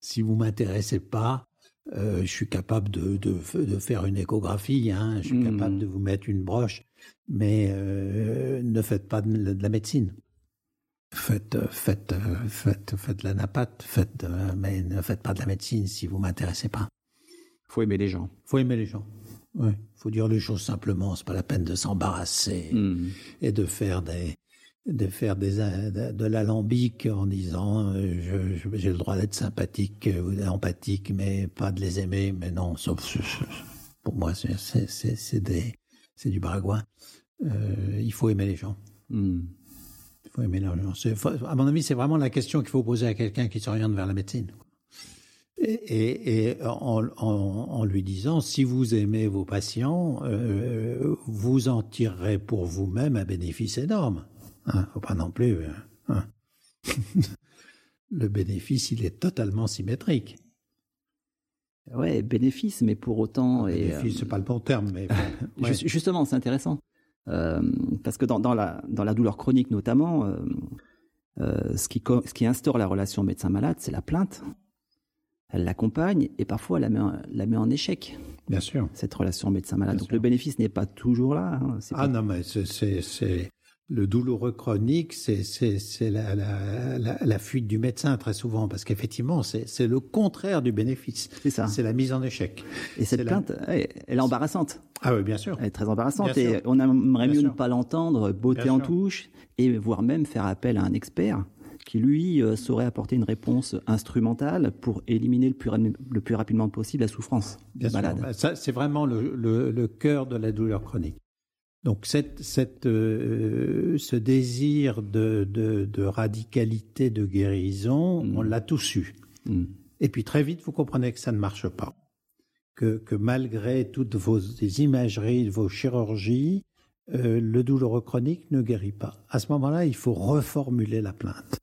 Si vous m'intéressez pas, euh, je suis capable de, de, de, faire une échographie, hein, je suis mmh. capable de vous mettre une broche, mais euh, ne faites pas de, la médecine. Faites, faites, faites, faites de la napate, faites, mais ne faites pas de la médecine si vous m'intéressez pas. Faut aimer les gens. Faut aimer les gens. Oui. Faut dire les choses simplement. C'est pas la peine de s'embarrasser mmh. et de faire des, de faire des, de, l'alambic en disant euh, j'ai le droit d'être sympathique ou empathique, mais pas de les aimer. Mais non, sauf, pour moi, c'est du baragouin. Euh, il faut aimer les gens. Hmm. Il faut aimer les gens. À mon avis, c'est vraiment la question qu'il faut poser à quelqu'un qui s'oriente vers la médecine. Et, et, en, en, lui disant, si vous aimez vos patients, euh, vous en tirerez pour vous-même un bénéfice énorme. Hein, faut pas non plus. Euh, hein. le bénéfice, il est totalement symétrique. Ouais, bénéfice, mais pour autant. bénéfice, c'est pas le bon terme, mais. Justement, c'est intéressant. Euh, parce que dans, dans, la, dans la douleur chronique notamment, euh, euh, ce, qui, ce qui instaure la relation médecin-malade, c'est la plainte. Elle l'accompagne et parfois elle la met, en, la met en échec. Bien sûr. Cette relation médecin-malade. Donc le bénéfice n'est pas toujours là. Hein, ah non, mais c'est le douloureux chronique, c'est la, la, la, la, fuite du médecin très souvent, parce qu'effectivement, c'est le contraire du bénéfice. C'est ça. C'est la mise en échec. Et cette plainte, elle est embarrassante. Ah oui, bien sûr. Elle est très embarrassante et on aimerait mieux ne pas l'entendre, beauté en touche, et voire même faire appel à un expert qui, lui, euh, saurait apporter une réponse instrumentale pour éliminer le plus, le plus rapidement possible la souffrance bien malade. Sûr. Ça, c'est vraiment le, le, le cœur de la douleur chronique. Donc cette, cette, euh, ce désir de, de, de, radicalité, de guérison, mm. on l'a tous eu. Mm. Et puis très vite, vous comprenez que ça ne marche pas. Que, que malgré toutes vos imageries, vos chirurgies, euh, le douloureux chronique ne guérit pas. À ce moment-là, il faut reformuler la plainte.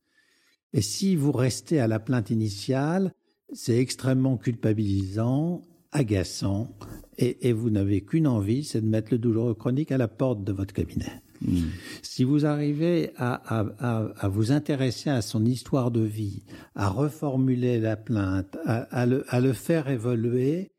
Et si vous restez à la plainte initiale, c'est extrêmement culpabilisant agaçant et, vous n'avez qu'une envie, c'est de mettre le douloureux chronique à la porte de votre cabinet. Hmm. Si vous arrivez à, vous intéresser à son histoire de vie, à reformuler la plainte, à, le, faire évoluer,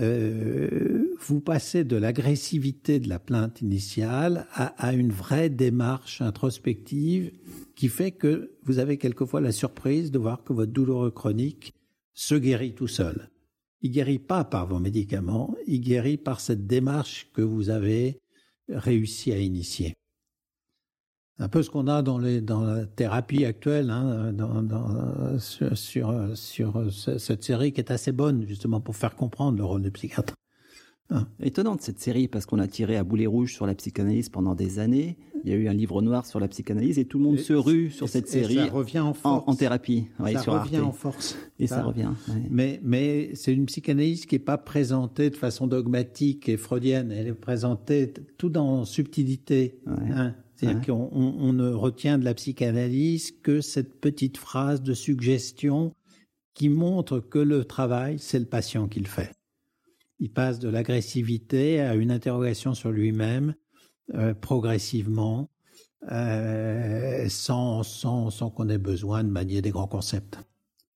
euh, vous passez de l'agressivité de la plainte initiale à, une vraie démarche introspective qui fait que vous avez quelquefois la surprise de voir que votre douloureux chronique se guérit tout seul il guérit pas par vos médicaments, il guérit par cette démarche que vous avez réussi à initier. Un peu ce qu'on a dans, la thérapie actuelle, hein, sur, cette série qui est assez bonne justement pour faire comprendre le rôle du psychiatre. Hein. Étonnante cette série parce qu'on a tiré à boulet rouge sur la psychanalyse pendant des années. Il y a eu un livre noir sur la psychanalyse et tout le monde se rue sur cette série. ça revient en force. En, thérapie. ça revient en force. Et ça, revient. Mais, mais c'est une psychanalyse qui n'est pas présentée de façon dogmatique et freudienne. Elle est présentée tout dans subtilité. Hein. C'est-à-dire qu'on on, ne retient de la psychanalyse que cette petite phrase de suggestion qui montre que le travail, c'est le patient qui le fait. Il passe de l'agressivité à une interrogation sur lui-même euh, progressivement, euh, sans, sans, sans qu'on ait besoin de manier des grands concepts.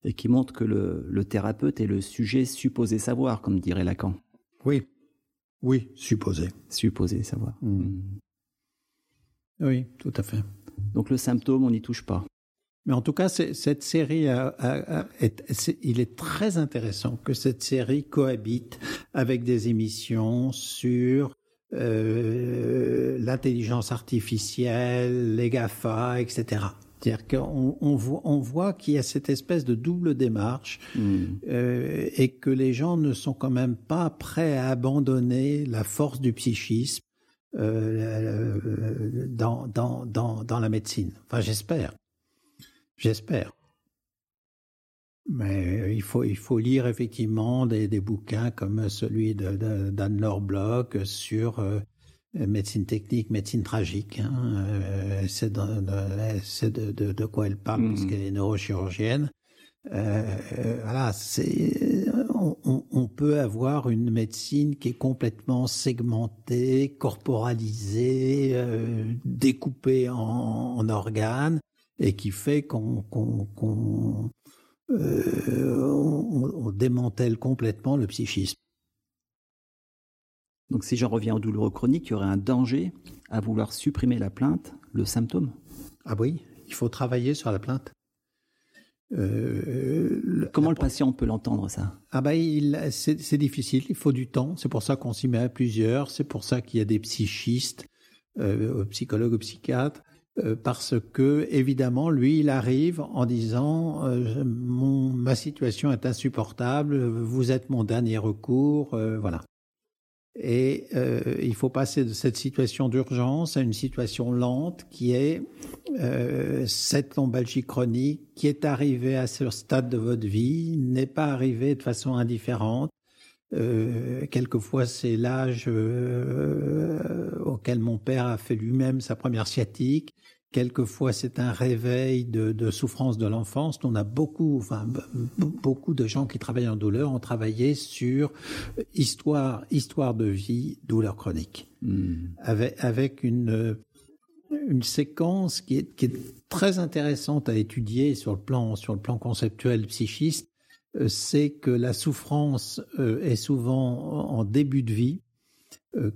Et qui montre que le, le thérapeute est le sujet supposé savoir, comme dirait Lacan. Oui, oui, supposé. Supposé savoir. Hmm. Hmm. Oui, tout à fait. Donc le symptôme, on n'y touche pas. Mais en tout cas, cette série, il est très intéressant que cette série cohabite avec des émissions sur euh, l'intelligence artificielle, les GAFA, etc. C'est-à-dire qu'on on voit, on voit qu'il y a cette espèce de double démarche euh, et que les gens ne sont quand même pas prêts à abandonner la force du psychisme euh, euh, dans, dans, dans, dans la médecine. Enfin, j'espère. J'espère. Mais il faut, il faut lire effectivement des, des bouquins comme celui d'Anne-Laure Bloch sur euh, médecine technique, médecine tragique. Hein. Euh, c'est de, de, c'est de, de, de quoi elle parle Mhm. puisqu'elle est neurochirurgienne. Euh, euh, voilà, c'est, on, peut avoir une médecine qui est complètement segmentée, corporalisée, euh, découpée en, en organes, et qui fait qu'on, euh, on- on démantèle complètement le psychisme. Donc si j'en reviens aux douloureux chroniques, il y aurait un danger à vouloir supprimer la plainte, le symptôme. Ah oui, il faut travailler sur la plainte. Euh, le- Comment le patient peut l'entendre ça? Ah bah c'est, difficile, il faut du temps. C'est pour ça qu'on s'y met à plusieurs. C'est pour ça qu'il y a des psychistes, euh, psychologues ou psychiatres, parce que évidemment lui il arrive en disant euh, ma situation est insupportable, vous êtes mon dernier recours, euh, voilà. Et euh, il faut passer de cette situation d'urgence à une situation lente qui est euh, cette lombalgie chronique qui est arrivée à ce stade de votre vie, n'est pas arrivée de façon indifférente. Euh, quelquefois, c'est l'âge euh, auquel mon père a fait lui-même sa première sciatique. Quelquefois, c'est un réveil de, de souffrance de l'enfance. On a beaucoup, enfin, beaucoup de gens qui travaillent en douleur ont travaillé sur histoire, histoire de vie, douleur chronique, hmm. avec, avec une une séquence qui est, qui est très intéressante à étudier sur le plan sur le plan conceptuel psychiste, c'est que la souffrance est souvent en début de vie,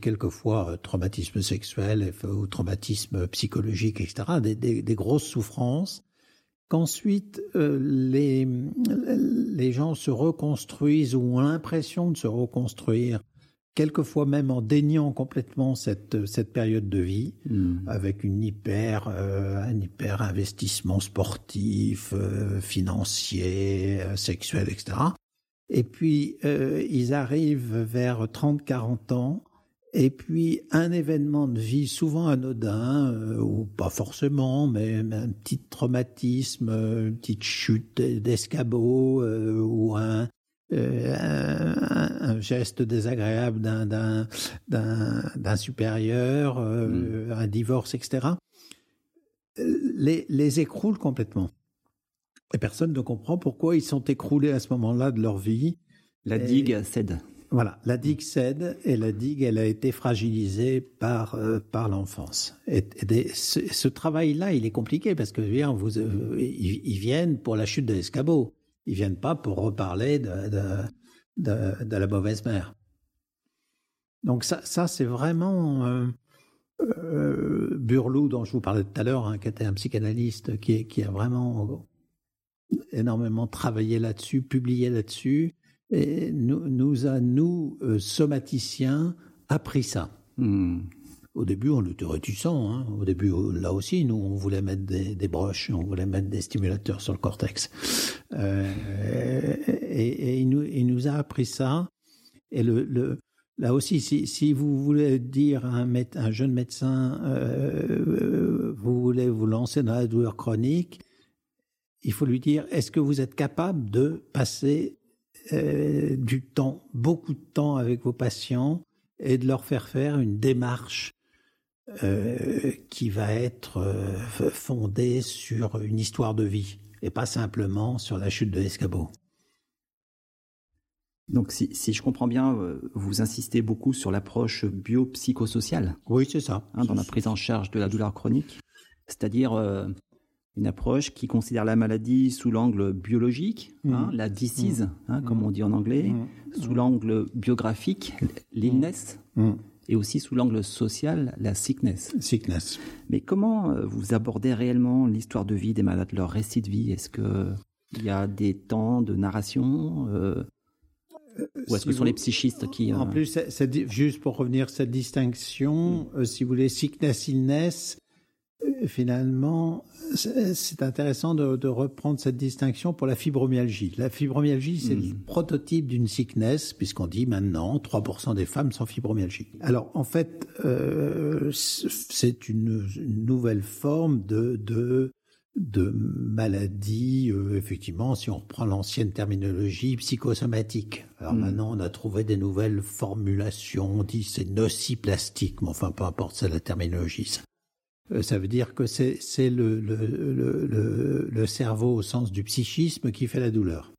quelquefois traumatisme sexuel ou traumatisme psychologique, etc., des, grosses souffrances, qu'ensuite euh, les, les gens se reconstruisent ou ont l'impression de se reconstruire, quelquefois même en déniant complètement cette, cette période de vie, Hmm. avec une hyper, euh, un hyper investissement sportif, euh, financier, euh, sexuel, etc. Et puis, ils arrivent vers 30-40 ans, et puis un événement de vie souvent anodin, ou pas forcément, mais, un petit traumatisme, une petite chute d'escabeau, ou un, euh, un, un, geste désagréable d'un supérieur, euh, mmh. un divorce, etc. Les, les écroulent complètement. Et personne ne comprend pourquoi ils sont écroulés à ce moment-là de leur vie. La digue cède. Voilà, la digue cède et la digue, elle a été fragilisée par euh, par l'enfance. Et, et des, ce, ce travail-là, il est compliqué parce que bien, vous, euh, ils, ils, viennent pour la chute de l'escabeau. Ils viennent pas pour reparler de, de, de, la mauvaise mère. Donc ça, ça c'est vraiment euh, euh, Burlou, dont je vous parlais tout à l'heure, hein, qui était un psychanalyste qui, a vraiment énormément travaillé là-dessus, publié là-dessus, et nous, nous a, nous, euh, somaticiens, appris ça. Hmm. Au début, on était réticents. Hein. Au début, là aussi, nous, on voulait mettre des, broches, on voulait mettre des stimulateurs sur le cortex. Euh, et, il, nous, a appris ça. Et là aussi, si, vous voulez dire à un, un jeune médecin, euh, vous voulez vous lancer dans la douleur chronique, il faut lui dire, est-ce que vous êtes capable de passer euh, du temps, beaucoup de temps avec vos patients et de leur faire faire une démarche euh, qui va être euh, fondée sur une histoire de vie et pas simplement sur la chute de l'escabeau. Donc, si, si, je comprends bien, vous insistez beaucoup sur l'approche biopsychosociale. Oui, c'est ça. Hein, dans la prise en charge de la douleur chronique. C'est-à-dire euh, une approche qui considère la maladie sous l'angle biologique, mmh. hein, la disease, mmh. hein, comme on dit en anglais, mmh. sous l'angle biographique, l'illness, et aussi sous l'angle social, la sickness. Sickness. Mais comment euh, vous abordez réellement l'histoire de vie des malades, leur récit de vie? Est-ce qu'il y a des temps de narration euh... Ou est-ce que ce sont les psychistes qui... En plus, juste pour revenir cette distinction, si vous voulez, sickness, illness, finalement, c'est intéressant de, reprendre cette distinction pour la fibromyalgie. La fibromyalgie, c'est le hmm. prototype d'une sickness, puisqu'on dit maintenant 3% des femmes sont fibromyalgiques. Alors, en fait, euh, c'est une, nouvelle forme de, de, de maladie, euh, effectivement, si on reprend l'ancienne terminologie psychosomatique. Alors hmm. maintenant, on a trouvé des nouvelles formulations, on dit c'est nociplastique, mais enfin, peu importe, c'est la terminologie. Ça veut dire que c'est le, le, le, cerveau au sens du psychisme qui fait la douleur.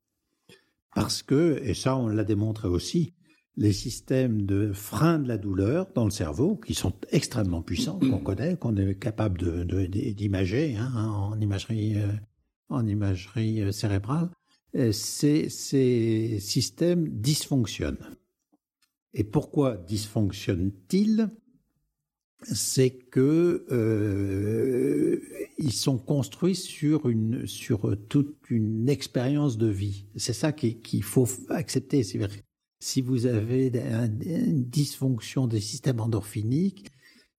Parce que, et ça on l'a démontré aussi, les systèmes de frein de la douleur dans le cerveau, qui sont extrêmement puissants, qu'on connaît, qu'on est capable d'imager de, hein, en imagerie, euh, en imagerie euh, cérébrale, ces, ces systèmes dysfonctionnent. Et pourquoi dysfonctionnent-ils? C'est que euh, ils sont construits sur une sur toute une expérience de vie. C'est ça qu'il faut accepter. Si vous avez une dysfonction des systèmes endorphiniques,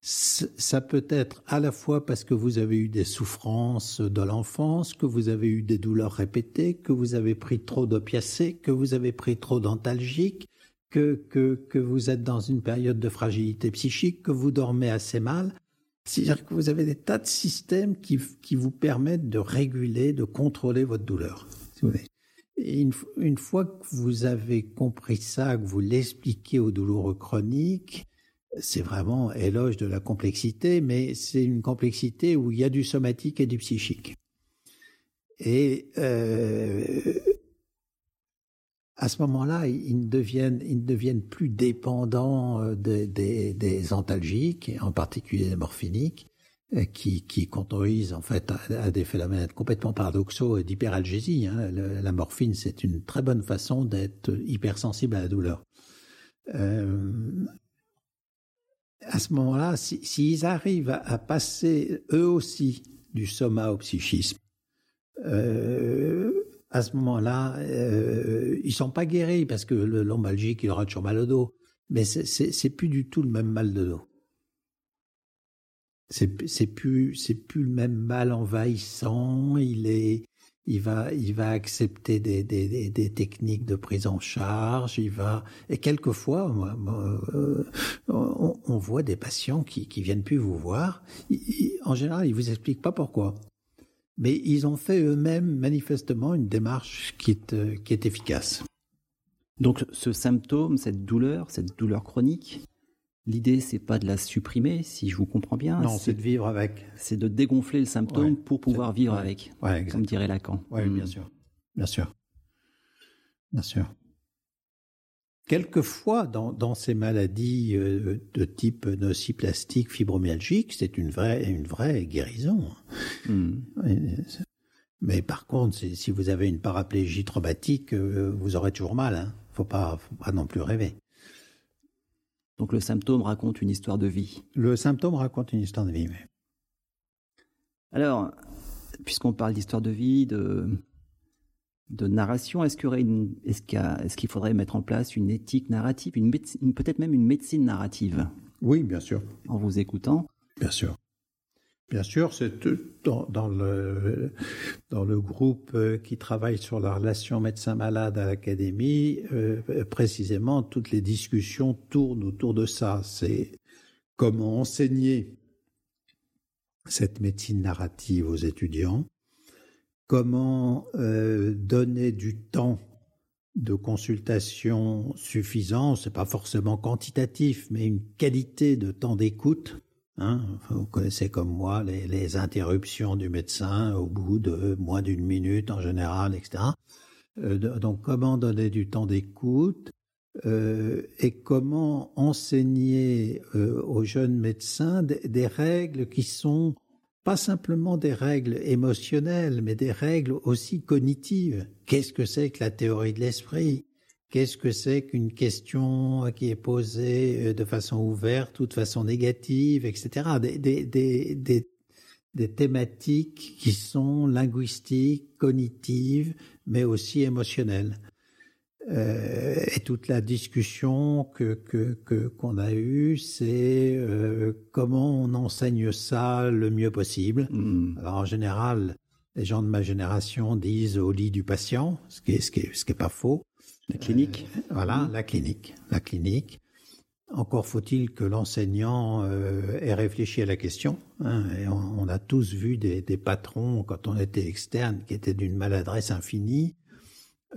ça peut être à la fois parce que vous avez eu des souffrances de l'enfance, que vous avez eu des douleurs répétées, que vous avez pris trop d'opiacés, que vous avez pris trop d'antalgiques, que, que, vous êtes dans une période de fragilité psychique, que vous dormez assez mal. C'est-à-dire que vous avez des tas de systèmes qui, qui vous permettent de réguler, de contrôler votre douleur. Et une, une, fois que vous avez compris ça, que vous l'expliquez aux douloureux chroniques, c'est vraiment éloge de la complexité, mais c'est une complexité où il y a du somatique et du psychique. Et euh, à ce moment-là, ils ne deviennent, plus dépendants euh, des, des, antalgiques, en particulier des morphiniques, euh, qui, qui conduisent en fait à, des phénomènes complètement paradoxaux d'hyperalgésie. Hein. la morphine, c'est une très bonne façon d'être hypersensible à la douleur. Euh, à ce moment-là, s'ils si, arrivent à, passer eux aussi du soma au psychisme, à ce moment-là, euh, ils sont pas guéris parce que le lombalgique, il aura toujours mal au dos. Mais c'est plus du tout le même mal de dos. C'est plus c'est plus le même mal envahissant. Il est il va il va accepter des, des, des, techniques de prise en charge. Il va et quelquefois euh, on, voit des patients qui qui viennent plus vous voir. en général, ils vous expliquent pas pourquoi mais ils ont fait eux-mêmes manifestement une démarche qui est, euh, qui est efficace. Donc ce symptôme, cette douleur, cette douleur chronique, l'idée c'est pas de la supprimer, si je vous comprends bien. Non, c'est de vivre avec. C'est de dégonfler le symptôme pour pouvoir vivre avec, ouais, comme dirait Lacan. Oui, bien hmm. sûr, bien sûr, bien sûr. Quelquefois, dans, dans ces maladies euh, de type nociplastique, fibromyalgique, c'est une vraie, une vraie guérison. Hmm. Mais par contre, si vous avez une paraplégie traumatique, euh, vous aurez toujours mal. Hein. Faut pas, faut pas non plus rêver. Donc le symptôme raconte une histoire de vie. Le symptôme raconte une histoire de vie. Oui. Alors, puisqu'on parle d'histoire de vie, de de narration Est-ce qu'il faudrait mettre en place une éthique narrative, une, peut-être même une médecine narrative? Oui, bien sûr. En vous écoutant Bien sûr. Bien sûr, c'est dans, le, dans le groupe euh, qui travaille sur la relation médecin-malade à l'académie, euh, précisément, toutes les discussions tournent autour de ça. C'est comment enseigner cette médecine narrative aux étudiants, comment euh, donner du temps de consultation suffisant, c'est pas forcément quantitatif, mais une qualité de temps d'écoute. Hein, vous connaissez comme moi les, interruptions du médecin au bout de moins d'une minute en général, etc. Euh, donc comment donner du temps d'écoute euh, et comment enseigner aux jeunes médecins des règles qui sont pas simplement des règles émotionnelles, mais des règles aussi cognitives. Qu'est-ce que c'est que la théorie de l'esprit? Qu'est-ce que c'est qu'une question qui est posée euh, de façon ouverte ou de façon négative, etc. Des, des, thématiques qui sont linguistiques, cognitives, mais aussi émotionnelles. Euh, et toute la discussion que que qu'on a eue, c'est euh, comment on enseigne ça le mieux possible. Mm. Alors en général, les gens de ma génération disent au lit du patient, ce qui est ce qui est, ce qui est pas faux. La clinique. Euh, voilà, la clinique, la clinique. Encore faut-il que l'enseignant euh, ait réfléchi à la question. Hein, et on, a tous vu des, des, patrons, quand on était externe, qui étaient d'une maladresse infinie.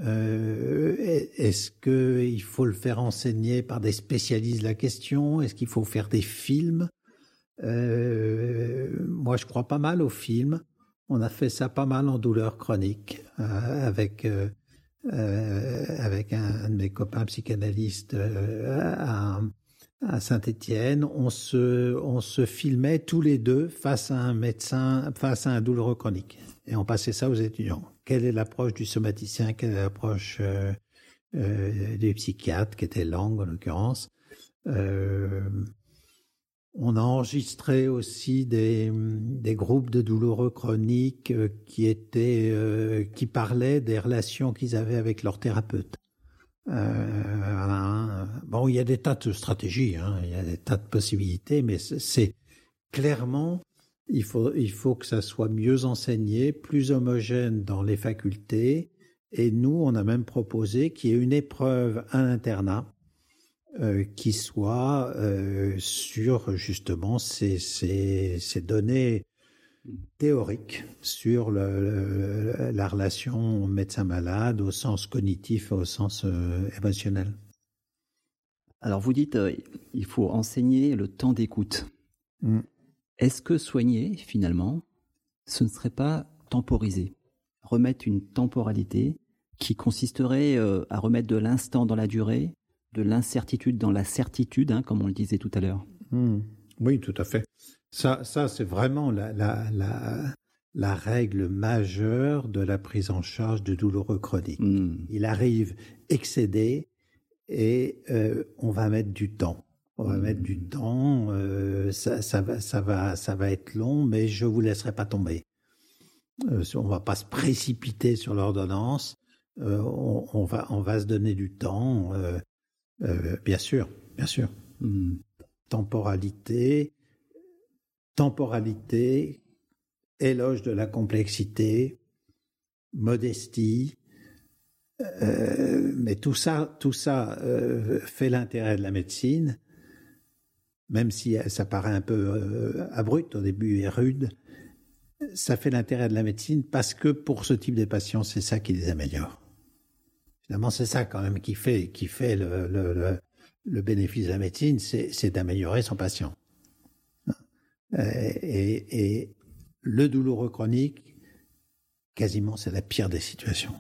Euh, Est-ce qu'il faut le faire enseigner par des spécialistes de la question? Est-ce qu'il faut faire des films? Euh, Moi, je crois pas mal aux films. On a fait ça pas mal en douleur chronique euh, avec avec un, de mes copains psychanalystes à, à Saint-Étienne, on se, on se filmait tous les deux face à un médecin, face à un douloureux chronique. Et on passait ça aux étudiants. Quelle est l'approche du somaticien Quelle est l'approche euh, euh, du psychiatre, qui était langue en l'occurrence. Euh, On a enregistré aussi des, des groupes de douloureux chroniques euh, qui étaient, euh, qui parlaient des relations qu'ils avaient avec leur thérapeute. Euh, bon, il y a des tas de stratégies, hein, il y a des tas de possibilités, mais c'est clairement, il faut, il faut que ça soit mieux enseigné, plus homogène dans les facultés. Et nous, on a même proposé qu'il y ait une épreuve à l'internat euh, qui soit euh, sur justement ces, ces, ces données théorique sur le, la relation médecin-malade au sens cognitif et au sens euh, émotionnel. Alors vous dites il faut enseigner le temps d'écoute. Mm. Est-ce que soigner finalement ce ne serait pas temporiser, remettre une temporalité qui consisterait euh, à remettre de l'instant dans la durée, de l'incertitude dans la certitude, hein, comme on le disait tout à l'heure? Mm. Oui, tout à fait. Ça, ça c'est vraiment la, la, la, la, règle majeure de la prise en charge de douloureux chroniques. Mm. Il arrive excédé et euh, on va mettre du temps. On va mettre du temps. Euh, ça, ça, va, ça va, ça va être long, mais je vous laisserai pas tomber. Euh, on va pas se précipiter sur l'ordonnance. Euh, on, on, va, on va se donner du temps. Euh, bien sûr, bien sûr. Mmh. Temporalité, temporalité, éloge de la complexité, modestie, euh, mais tout ça, tout ça euh, fait l'intérêt de la médecine, même si ça paraît un peu euh, abrupt au début et rude, ça fait l'intérêt de la médecine parce que pour ce type de patients, c'est ça qui les améliore. Finalement, c'est ça quand même qui fait, le, bénéfice de la médecine, c'est d'améliorer son patient. Et, et, le douloureux chronique, quasiment, c'est la pire des situations.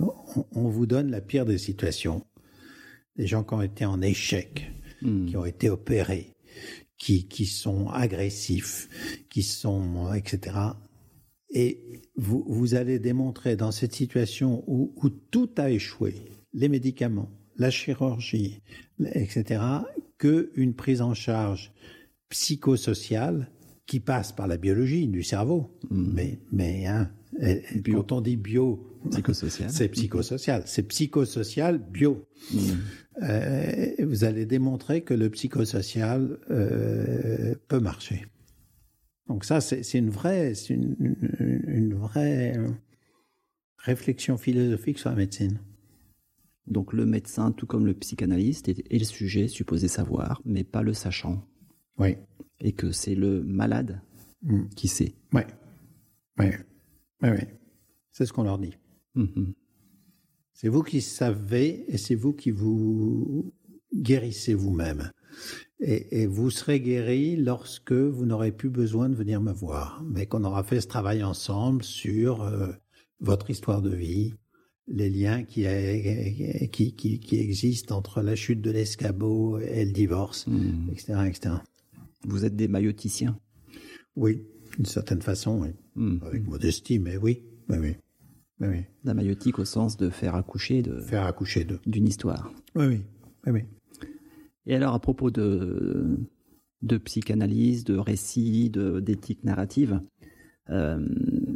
On, on, vous donne la pire des situations. Des gens qui ont été en échec, mmh. qui ont été opérés, qui, qui sont agressifs, qui sont, etc. Et vous, vous allez démontrer dans cette situation où, où tout a échoué, les médicaments, la chirurgie, etc., qu'une prise en charge psychosocial qui passe par la biologie du cerveau. Mmh. Mais, mais hein, bio. quand on dit bio, psychosocial. c'est psychosocial. C'est psychosocial bio. Mmh. Euh, vous allez démontrer que le psychosocial euh, peut marcher. Donc ça, c'est une vraie, c'est une, une, une, vraie réflexion philosophique sur la médecine. Donc le médecin, tout comme le psychanalyste, est, est le sujet supposé savoir, mais pas le sachant. Oui. Et que c'est le malade mmh. qui sait. Oui. Oui. Oui, oui. C'est ce qu'on leur dit. Mmh. C'est vous qui savez et c'est vous qui vous guérissez vous-même. Et, et, vous serez guéri lorsque vous n'aurez plus besoin de venir me voir, mais qu'on aura fait ce travail ensemble sur euh, votre histoire de vie, les liens qui, qui, qui, qui, existent entre la chute de l'escabeau et le divorce, mmh. etc., etc. Vous êtes des mailloticiens? Oui, d'une certaine façon, oui. Mmh. Avec modestie, mais oui. oui, oui. oui, oui. La maillotique au sens de faire accoucher de faire accoucher de d'une histoire. Oui, oui, oui, oui. Et alors à propos de de psychanalyse, de récit, de d'éthique narrative, euh,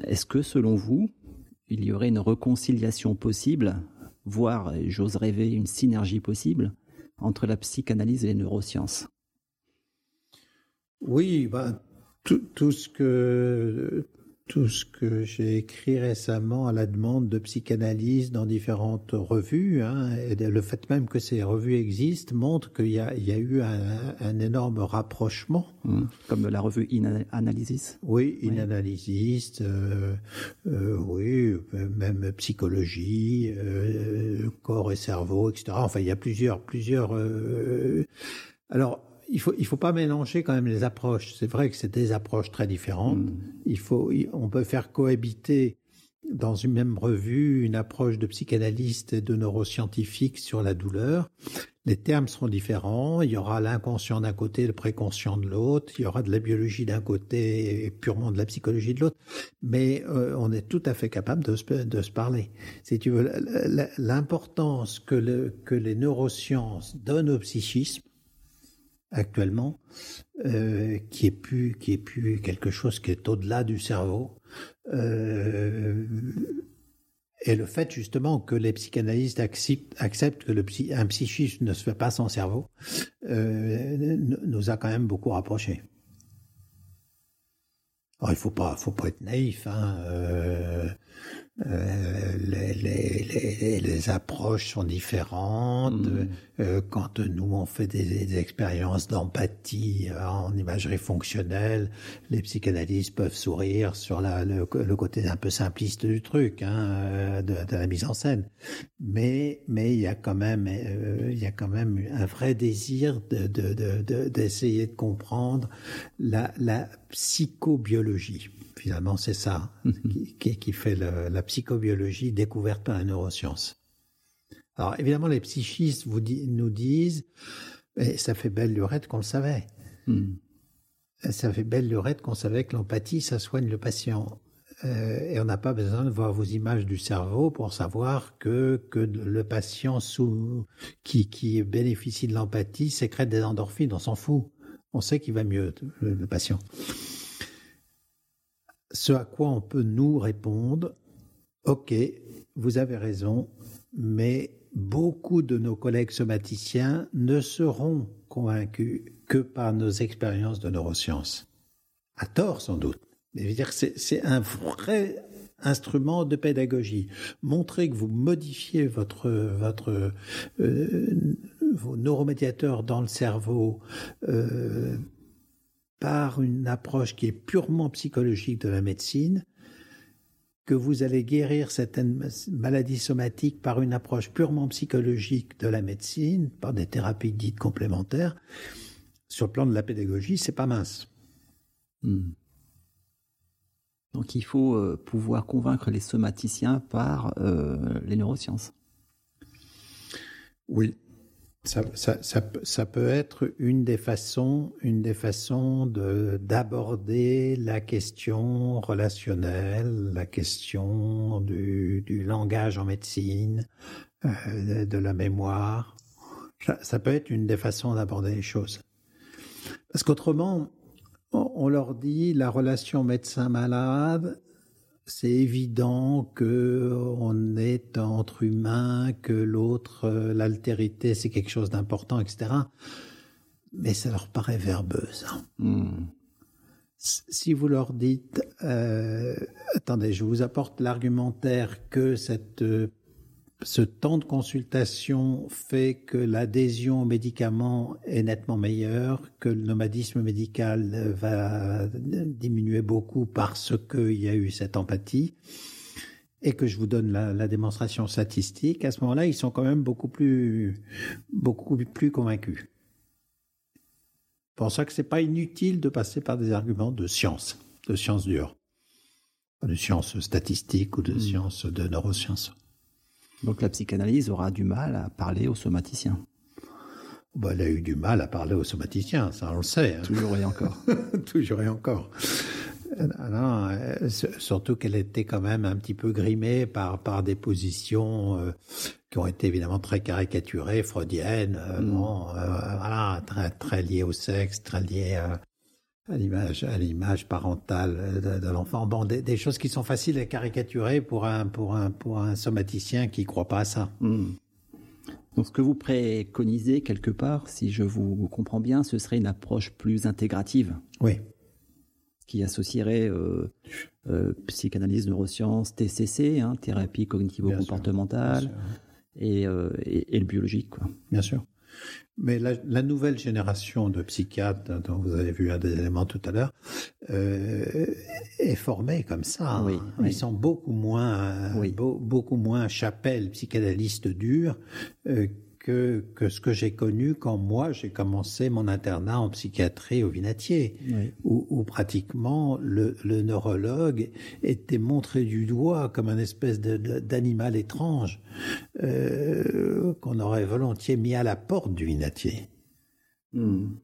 est-ce que selon vous, il y aurait une réconciliation possible voire, j'ose rêver, une synergie possible entre la psychanalyse et les neurosciences? Oui, bah, tout, tout, ce que tout ce que j'ai écrit récemment à la demande de psychanalyse dans différentes revues, hein, et le fait même que ces revues existent montre qu'il y, y a, eu un, un énorme rapprochement. Mmh. Comme la revue In-Analysis Oui, In-Analysis, euh, euh, oui, même psychologie, euh, corps et cerveau, etc. Enfin, il y a plusieurs, plusieurs. Euh, alors, il faut il faut pas mélanger quand même les approches. C'est vrai que c'est des approches très différentes. Mm. Il faut on peut faire cohabiter dans une même revue une approche de psychanalyste et de neuroscientifique sur la douleur. Les termes seront différents. Il y aura l'inconscient d'un côté, le préconscient de l'autre. Il y aura de la biologie d'un côté et purement de la psychologie de l'autre. Mais euh, on est tout à fait capable de se, de se parler. Si tu veux, l'importance que, le, que les neurosciences donnent au psychisme, actuellement, euh, qui est plus qui est plus quelque chose qui est au-delà du cerveau. Euh, et le fait justement que les psychanalystes acceptent, que le un psychisme ne se fait pas sans cerveau euh, nous a quand même beaucoup rapprochés. Alors il faut pas faut pas être naïf. Hein, euh, les, les, les, approches sont différentes. Mmh. Euh, quand nous on fait des, des expériences d'empathie euh, en imagerie fonctionnelle, les psychanalystes peuvent sourire sur la, le, le, côté un peu simpliste du truc, hein, de, de, la mise en scène. Mais mais il y a quand même il y a quand même un vrai désir de d'essayer de, de, de comprendre la, la psychobiologie finalement, c'est ça mhm. qui, qui, fait le, la psychobiologie découverte par la neuroscience. Alors, évidemment, les psychistes vous nous disent, mais ça fait belle lurette qu'on le savait. Mm. Ça fait belle lurette qu'on savait que l'empathie, ça soigne le patient. Euh, et on n'a pas besoin de voir vos images du cerveau pour savoir que, que le patient sous, qui, qui bénéficie de l'empathie sécrète des endorphines. On s'en fout. On sait qu'il va mieux, le, le patient. Ce à quoi on peut nous répondre, OK, vous avez raison, mais beaucoup de nos collègues somaticiens ne seront convaincus que par nos expériences de neurosciences. À tort sans doute. C'est un vrai instrument de pédagogie. Montrer que vous modifiez euh, vos neuromédiateurs dans le cerveau euh, par une approche qui est purement psychologique de la médecine, que vous allez guérir certaines maladies somatiques par une approche purement psychologique de la médecine, par des thérapies dites complémentaires, sur le plan de la pédagogie, c'est pas mince. Hmm. Donc il faut euh, pouvoir convaincre les somaticiens par euh, les neurosciences. Oui, ça, peut être une des façons, une des façons de d'aborder la question relationnelle, la question du, du langage en médecine, euh, de la mémoire. Ça, peut être une des façons d'aborder les choses. Parce qu'autrement, on leur dit la relation médecin-malade, c'est évident que on est entre humains, que l'autre, euh, l'altérité, c'est quelque chose d'important, etc. Mais ça leur paraît verbeuse. Mm. Si vous leur dites, euh, attendez, je vous apporte l'argumentaire que cette euh, ce temps de consultation fait que l'adhésion aux médicaments est nettement meilleure, que le nomadisme médical va diminuer beaucoup parce qu'il y a eu cette empathie, et que je vous donne la, la démonstration statistique, à ce moment-là, ils sont quand même beaucoup plus, beaucoup plus convaincus. Pour ça que c'est pas inutile de passer par des arguments de science, de science dure, de science statistique ou de mmh. science de neurosciences. Donc la psychanalyse aura du mal à parler aux somaticiens. Bah, elle a eu du mal à parler aux somaticiens, ça on le sait. Hein. Toujours et encore. Toujours et encore. Euh, non, euh, surtout qu'elle était quand même un petit peu grimée par, par des positions euh, qui ont été évidemment très caricaturées, freudiennes, euh, mm. bon, euh, voilà, très, très liées au sexe, très liées à l'image, à l'image parentale de, l'enfant. Bon, des, choses qui sont faciles à caricaturer pour un, pour un, pour un somaticien qui croit pas à ça. Hmm. Donc, ce que vous préconisez quelque part, si je vous comprends bien, ce serait une approche plus intégrative. Oui. Qui associerait euh, euh, psychanalyse, neurosciences, TCC, hein, thérapie cognitivo-comportementale, et, euh, et, et, le biologique. Quoi. Bien sûr. Mais la, la, nouvelle génération de psychiatres, dont vous avez vu un des éléments tout à l'heure, euh, est formée comme ça. Oui, Ils sont beaucoup moins, oui. beaucoup moins chapelle psychanalyste dur euh, que, que ce que j'ai connu quand moi j'ai commencé mon internat en psychiatrie au Vinatier, où, où, pratiquement le, le, neurologue était montré du doigt comme un espèce d'animal étrange euh, qu'on aurait volontiers mis à la porte du Vinatier. Hmm.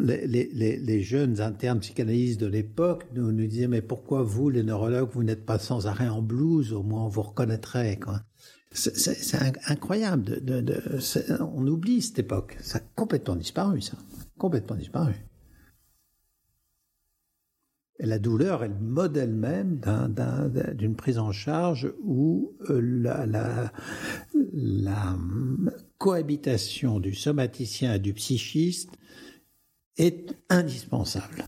les, les, les, jeunes internes psychanalystes de l'époque nous, nous disaient mais pourquoi vous les neurologues vous n'êtes pas sans arrêt en blouse au moins on vous reconnaîtrait quoi. C'est incroyable. On oublie cette époque. Ça a complètement disparu, ça. Complètement disparu. La douleur est le modèle même d'une prise en charge où euh, la, la, la, cohabitation du somaticien et du psychiste est indispensable.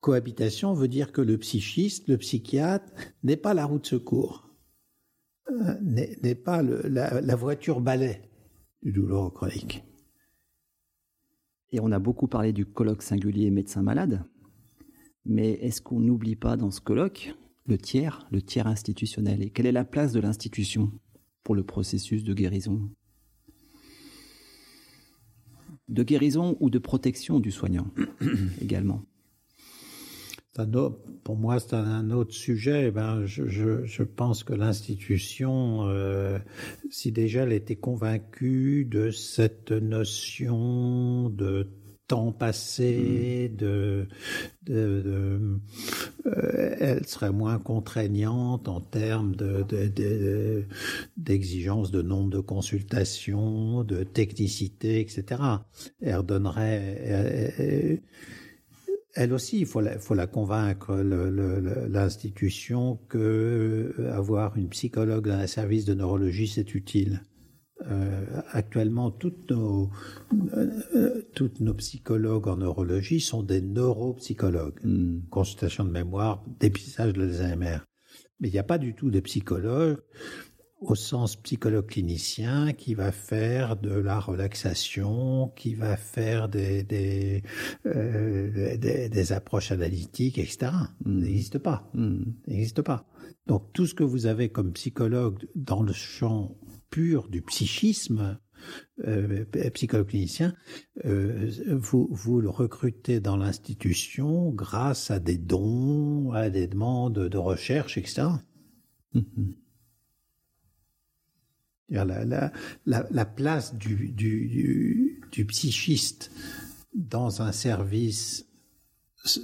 Cohabitation veut dire que le psychiste, le psychiatre, n'est pas la roue de secours n'est pas la, voiture balai du douloureux chronique. Et on a beaucoup parlé du colloque singulier médecin-malade, mais est-ce qu'on n'oublie pas dans ce colloque le tiers, le tiers institutionnel? Et quelle est la place de l'institution pour le processus de guérison? De guérison ou de protection du soignant également pour moi, c'est un autre sujet. Ben, je, je, je pense que l'institution, euh, si déjà elle était convaincue de cette notion de temps passé, mmh. de, de, de euh, elle serait moins contraignante en termes de, d'exigence de, de, nombre de consultations, de technicité, etc. Elle redonnerait elle aussi, il faut la, faut la convaincre, l'institution, que euh, avoir une psychologue dans un service de neurologie, c'est utile. Euh, actuellement, toutes nos, euh, toutes nos psychologues en neurologie sont des neuropsychologues. Hmm. Consultation de mémoire, dépistage de l'Alzheimer. Mais il n'y a pas du tout de psychologues au sens psychologue clinicien qui va faire de la relaxation, qui va faire des, des, euh, des, des, approches analytiques, etc. Mm. n'existe pas. Mm. n'existe pas. Donc tout ce que vous avez comme psychologue dans le champ pur du psychisme, euh, psychologue clinicien, euh, vous, vous le recrutez dans l'institution grâce à des dons, à des demandes de recherche, etc. la, la, la place du, psychiste dans un service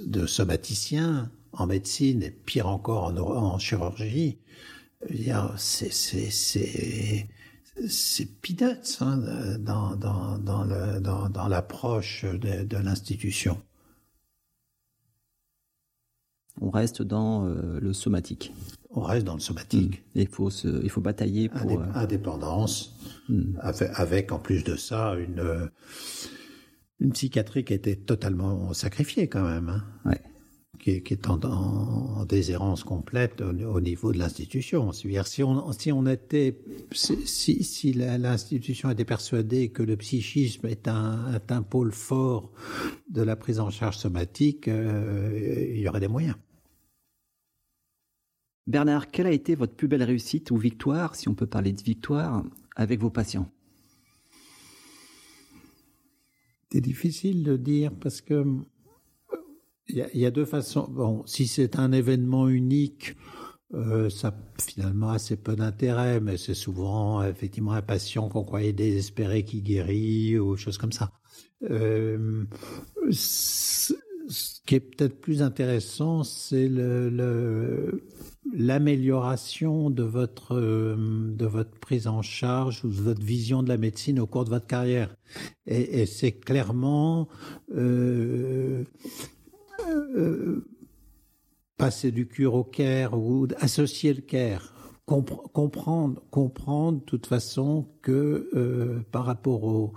de somaticien en médecine et pire encore en, chirurgie, c'est c'est hein, dans l'approche de, de l'institution. On reste dans euh, le somatique on reste dans le somatique. Hmm. Il faut se, il faut batailler pour euh, indépendance, mmh. avec, avec, en plus de ça une euh, une psychiatrie qui était totalement sacrifiée quand même, hein, ouais. qui, qui, est en, en, déshérence complète au, au niveau de l'institution. C'est-à-dire si on si on était si si l'institution était persuadée que le psychisme est un, est un pôle fort de la prise en charge somatique, euh, il y aurait des moyens. Bernard, quelle a été votre plus belle réussite ou victoire, si on peut parler de victoire, avec vos patients? C'est difficile de dire parce que il y, a deux façons. Bon, si c'est un événement unique, euh, ça finalement assez peu d'intérêt, mais c'est souvent effectivement un patient qu'on croyait désespéré qui guérit ou choses comme ça. Euh, ce qui est peut-être plus intéressant, c'est l'amélioration de votre de votre prise en charge ou de votre vision de la médecine au cours de votre carrière. Et, c'est clairement euh, euh, passer du cure au care ou associer le care. comprendre, comprendre de toute façon que euh, par rapport au,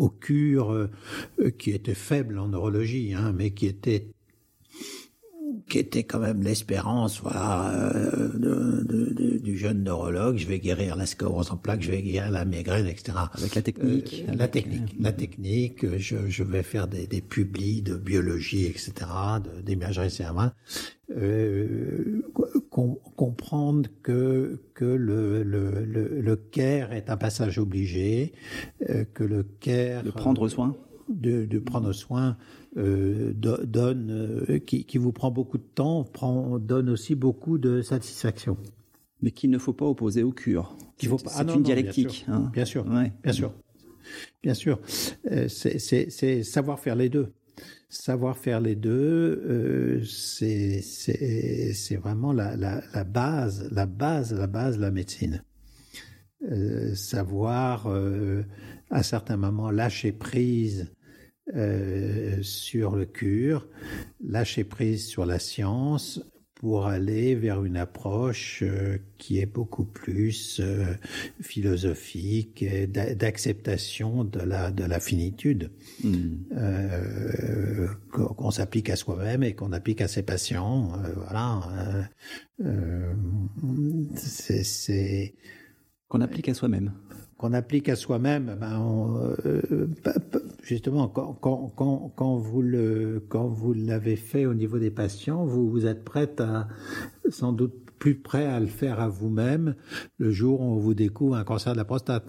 aux cures euh, qui étaient faibles en neurologie, hein, mais qui étaient qui était quand même l'espérance voilà, euh, du jeune neurologue. Je vais guérir la sclérose en plaques, je vais guérir la migraine, etc. Avec la technique. Euh, la technique. La technique. Je, je vais faire des, des publis de biologie, etc., d'imagerie cérébrale. Euh, comprendre que que le, le, le, le, care est un passage obligé, euh, que le care de prendre soin, de, de prendre soin euh, donne, euh, qui, qui, vous prend beaucoup de temps, prend, donne aussi beaucoup de satisfaction. Mais qu'il ne faut pas opposer au cure. C'est ah une dialectique. Bien sûr, hein. bien, sûr bien sûr, bien sûr. c'est savoir faire les deux. Savoir faire les deux, euh, c'est vraiment la, base, la base, la base de la médecine. Euh, savoir euh, à certains moments lâcher prise sur le cure, lâcher prise sur la science pour aller vers une approche euh, qui est beaucoup plus euh, philosophique et d'acceptation de la de la finitude hmm. qu'on s'applique à soi-même et qu'on applique à ses patients. Voilà c'est qu'on applique à soi-même qu'on applique à soi-même, justement, quand, vous l'avez fait au niveau des patients, vous, êtes prête à, sans doute plus prêt à le faire à vous-même le jour où on vous découvre un cancer de la prostate.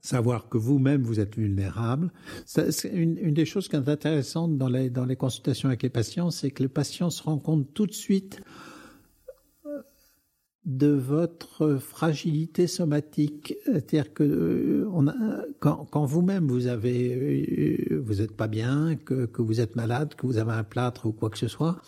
Savoir que vous-même vous êtes vulnérable. C'est une, une, des choses qui est intéressante dans les, dans les consultations avec les patients, c'est que le patient se rend compte tout de suite de votre fragilité somatique, c'est-à-dire que euh, on a, quand, quand vous-même vous avez, euh, vous êtes pas bien, que, que, vous êtes malade, que vous avez un plâtre ou quoi que ce soit,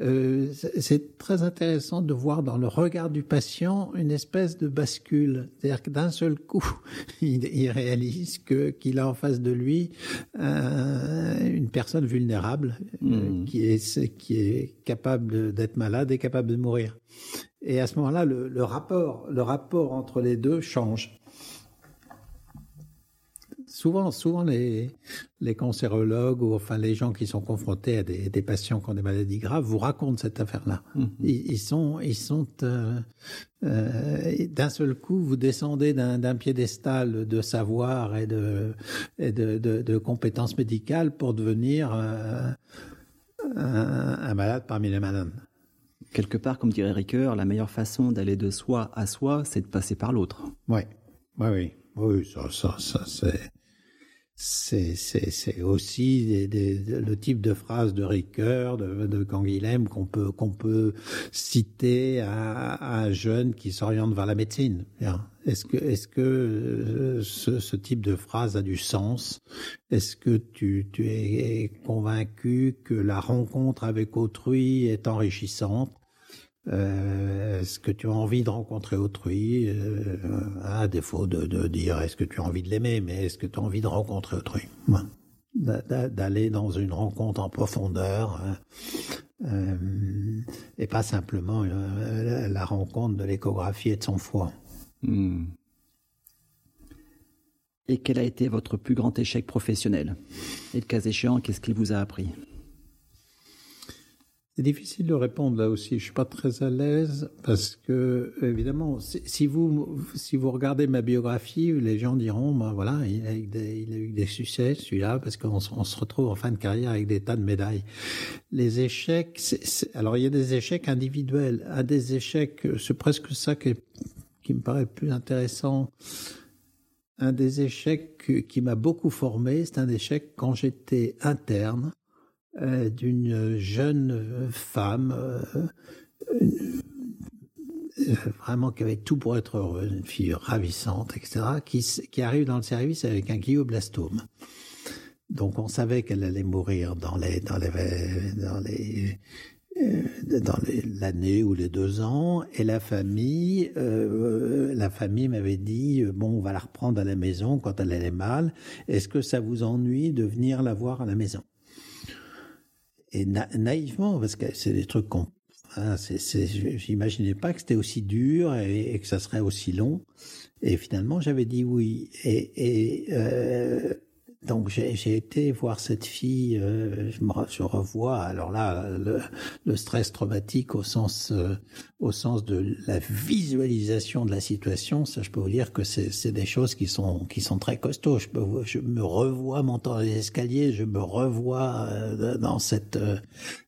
euh, c'est très intéressant de voir dans le regard du patient une espèce de bascule, c'est-à-dire que d'un seul coup, il, il réalise que qu'il a en face de lui euh, une personne vulnérable mmh. qui est qui est capable d'être malade et capable de mourir. Et à ce moment-là, le, rapport, le rapport entre les deux change. Souvent, souvent les, les cancérologues ou enfin les gens qui sont confrontés à des, des patients qui ont des maladies graves vous racontent cette affaire-là. Mm-hmm. Ils, sont, ils sont euh, euh, d'un seul coup, vous descendez d'un piédestal de savoir et de, et de, de, de compétences médicales pour devenir euh, un, un malade parmi les malades quelque part, comme dirait Ricoeur, la meilleure façon d'aller de soi à soi, c'est de passer par l'autre. Oui, oui, oui, ça, ça, ça c'est. C'est, aussi le type de phrase de Ricoeur, de, de Canguilhem qu'on peut, qu'on peut citer à, un jeune qui s'oriente vers la médecine. Est-ce que, est-ce que euh, ce, ce, type de phrase a du sens? Est-ce que tu, tu es convaincu que la rencontre avec autrui est enrichissante? Euh, est-ce que tu as envie de rencontrer autrui euh, À défaut de, de dire est-ce que tu as envie de l'aimer, mais est-ce que tu as envie de rencontrer autrui? D'aller dans une rencontre en profondeur hein. euh, et pas simplement euh, la rencontre de l'échographie et de son foie. Hmm. Et quel a été votre plus grand échec professionnel? Et le cas échéant, qu'est-ce qu'il vous a appris? C'est difficile de répondre là aussi. Je suis pas très à l'aise parce que évidemment, si vous si vous regardez ma biographie, les gens diront, ben voilà, il a eu des, il a eu succès celui-là parce qu'on on se retrouve en fin de carrière avec des tas de médailles. Les échecs, alors il y a des échecs individuels, à des échecs, c'est presque ça qui, qui me paraît plus intéressant. Un des échecs qui m'a beaucoup formé, c'est un échec quand j'étais interne euh, d'une jeune femme euh, euh, vraiment qui avait tout pour être heureuse, une fille ravissante, etc., qui, arrive dans le service avec un glioblastome. Donc on savait qu'elle allait mourir dans les l'année ou les deux ans, et la famille, la famille m'avait dit bon, on va la reprendre à la maison quand elle allait mal. Est-ce que ça vous ennuie de venir la voir à la maison? Et naïvement, parce que c'est des trucs qu'on, hein, j'imaginais pas que c'était aussi dur et, que ça serait aussi long. Et finalement, j'avais dit oui. Et, et euh, donc j'ai été voir cette fille, euh, je me je revois. Alors là, le, le stress traumatique au sens euh, au sens de la visualisation de la situation, ça je peux vous dire que c'est des choses qui sont qui sont très costauds. Je, peux, je me revois montant les escaliers, je me revois euh, dans cette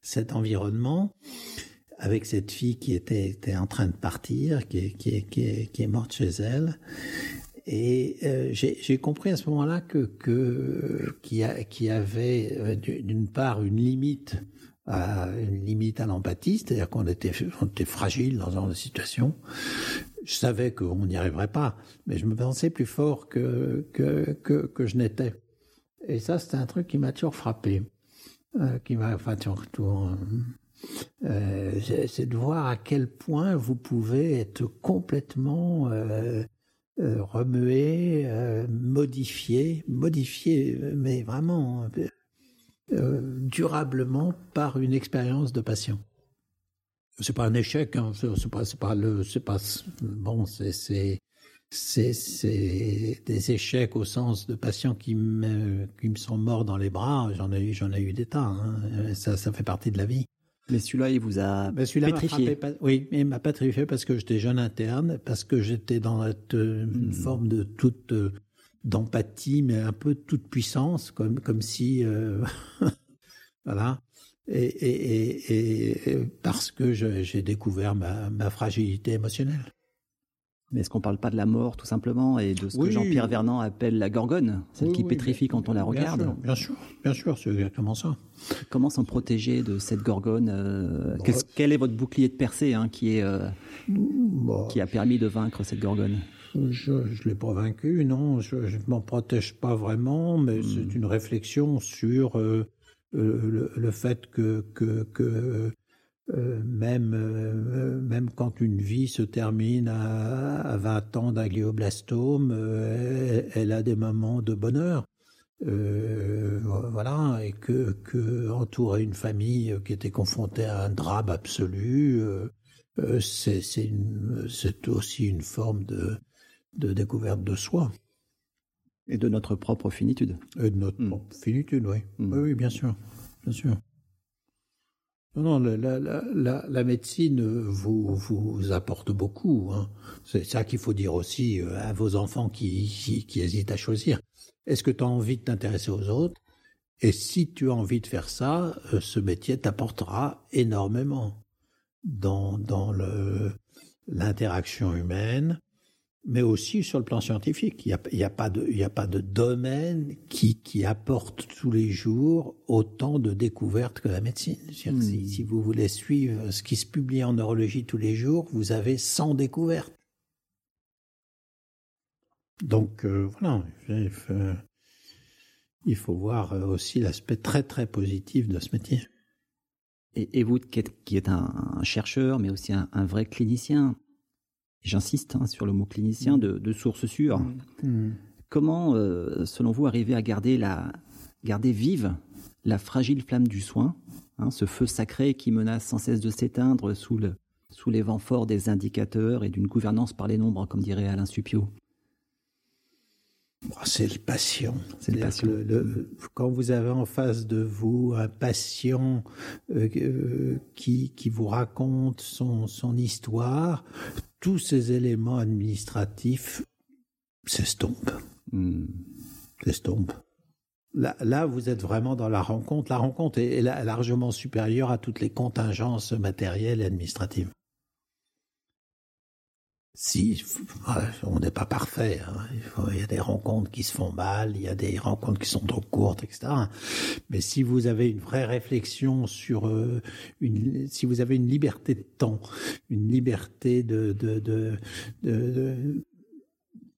cet environnement avec cette fille qui était, était en train de partir, qui, qui, qui, qui est morte chez elle. Et euh, j'ai compris à ce moment-là que qu'il y, avait euh, d'une part une limite à une limite à l'empathie, c'est-à-dire qu'on était, on était fragile dans ce genre de situation. Je savais qu'on n'y arriverait pas, mais je me pensais plus fort que que que, que je n'étais. Et ça, c'était un truc qui m'a toujours frappé, euh, qui m'a enfin toujours, euh, c'est de voir à quel point vous pouvez être complètement euh, euh, remué, euh, modifié, modifié, mais vraiment euh, durablement par une expérience de passion. C'est pas un échec, hein, c'est pas, le, bon, c'est, des échecs au sens de patients qui me, sont morts dans les bras. J'en ai eu, j'en ai eu des tas. Hein. Ça fait partie de la vie. Mais celui-là, il vous a pétrifié. oui, il m'a pétrifié parce que j'étais jeune interne, parce que j'étais dans une hmm. forme de toute euh, d'empathie, mais un peu de toute puissance, comme comme si euh, voilà. Et, et, et, et, parce que j'ai découvert ma, ma fragilité émotionnelle. Mais est-ce qu'on parle pas de la mort tout simplement et de ce que Jean-Pierre Vernant appelle la gorgone, celle qui pétrifie quand on la regarde? Bien sûr, bien sûr, c'est exactement ça. Comment s'en protéger de cette gorgone euh, Quel est votre bouclier de percée hein, qui, est, euh, qui a permis de vaincre cette gorgone? Je ne l'ai pas vaincu, non, je ne m'en protège pas vraiment, mais hmm. c'est une réflexion sur euh, le, le, fait que, que, que euh, même, euh, même quand une vie se termine à, à 20 ans d'un glioblastome, euh, elle, a des moments de bonheur. voilà, et que, que entourer une famille qui était confrontée à un drame absolu, c'est c'est aussi une forme de, de découverte de soi. Et de notre propre finitude. Et de notre hmm. propre finitude, oui. Hmm. Oui, oui, bien sûr. Bien sûr. Non, la, la, médecine vous, vous apporte beaucoup. Hein. C'est ça qu'il faut dire aussi euh, à vos enfants qui hésitent à choisir. Est-ce que tu as envie de t'intéresser aux autres? Et si tu as envie de faire ça, euh, ce métier t'apportera énormément dans, dans l'interaction humaine, mais aussi sur le plan scientifique. Il n'y a, il y a, pas de, il y a pas de domaine qui, qui apporte tous les jours autant de découvertes que la médecine. Hmm. Si, si, vous voulez suivre ce qui se publie en neurologie tous les jours, vous avez 100 découvertes. Donc euh, voilà, il faut voir aussi l'aspect très très positif de ce métier. Et, et vous, qui êtes, qui êtes un, chercheur, mais aussi un, un vrai clinicien, j'insiste hein, sur le mot clinicien, mm. de, de sources sûres. Mm. Mm. Comment, euh, selon vous, arriver à garder, la, garder vive la fragile flamme du soin, hein, ce feu sacré qui menace sans cesse de s'éteindre sous, le, sous les vents forts des indicateurs et d'une gouvernance par les nombres, comme dirait Alain Supio? C'est le patient. C'est le patient. quand vous avez en face de vous un patient euh, euh, qui, qui vous raconte son, son histoire, tous ces éléments administratifs s'estompent. Hmm. S'estompent. Là, là, vous êtes vraiment dans la rencontre. La rencontre est, largement supérieure à toutes les contingences matérielles et administratives. Si, on n'est pas parfait. Hein. Il, y a des rencontres qui se font mal, il y a des rencontres qui sont trop courtes, etc. Mais si vous avez une vraie réflexion sur euh, une, si vous avez une liberté de temps, une liberté de de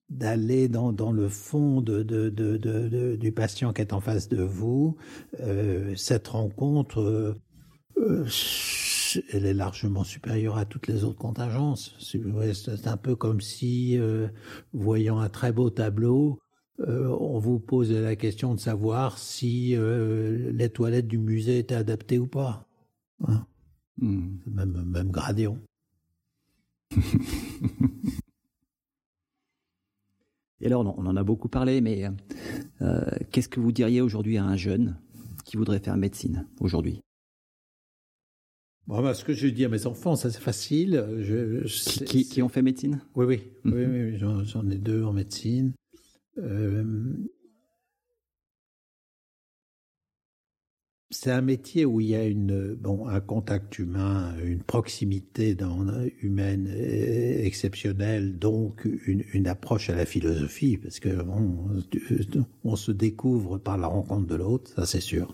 d'aller dans, dans le fond de, de, de, du patient qui est en face de vous. Euh, cette rencontre, euh, elle est largement supérieure à toutes les autres contingences. C'est un peu comme si, voyant un très beau tableau, on vous posait la question de savoir si les toilettes du musée étaient adaptées ou pas. Hein? Hmm. Même, même gradient. Et alors, on en a beaucoup parlé, mais euh, qu'est-ce que vous diriez aujourd'hui à un jeune qui voudrait faire médecine aujourd'hui? Bon, bah, Ce que je dis à mes enfants, ça c'est facile. Je, qui, ont fait médecine? Oui, oui, oui, oui, oui j'en ai deux en médecine. Euh, c'est un métier où il y a une, bon, un contact humain, une proximité dans, humaine exceptionnelle, donc une, une, approche à la philosophie, parce que on, on se découvre par la rencontre de l'autre, ça c'est sûr.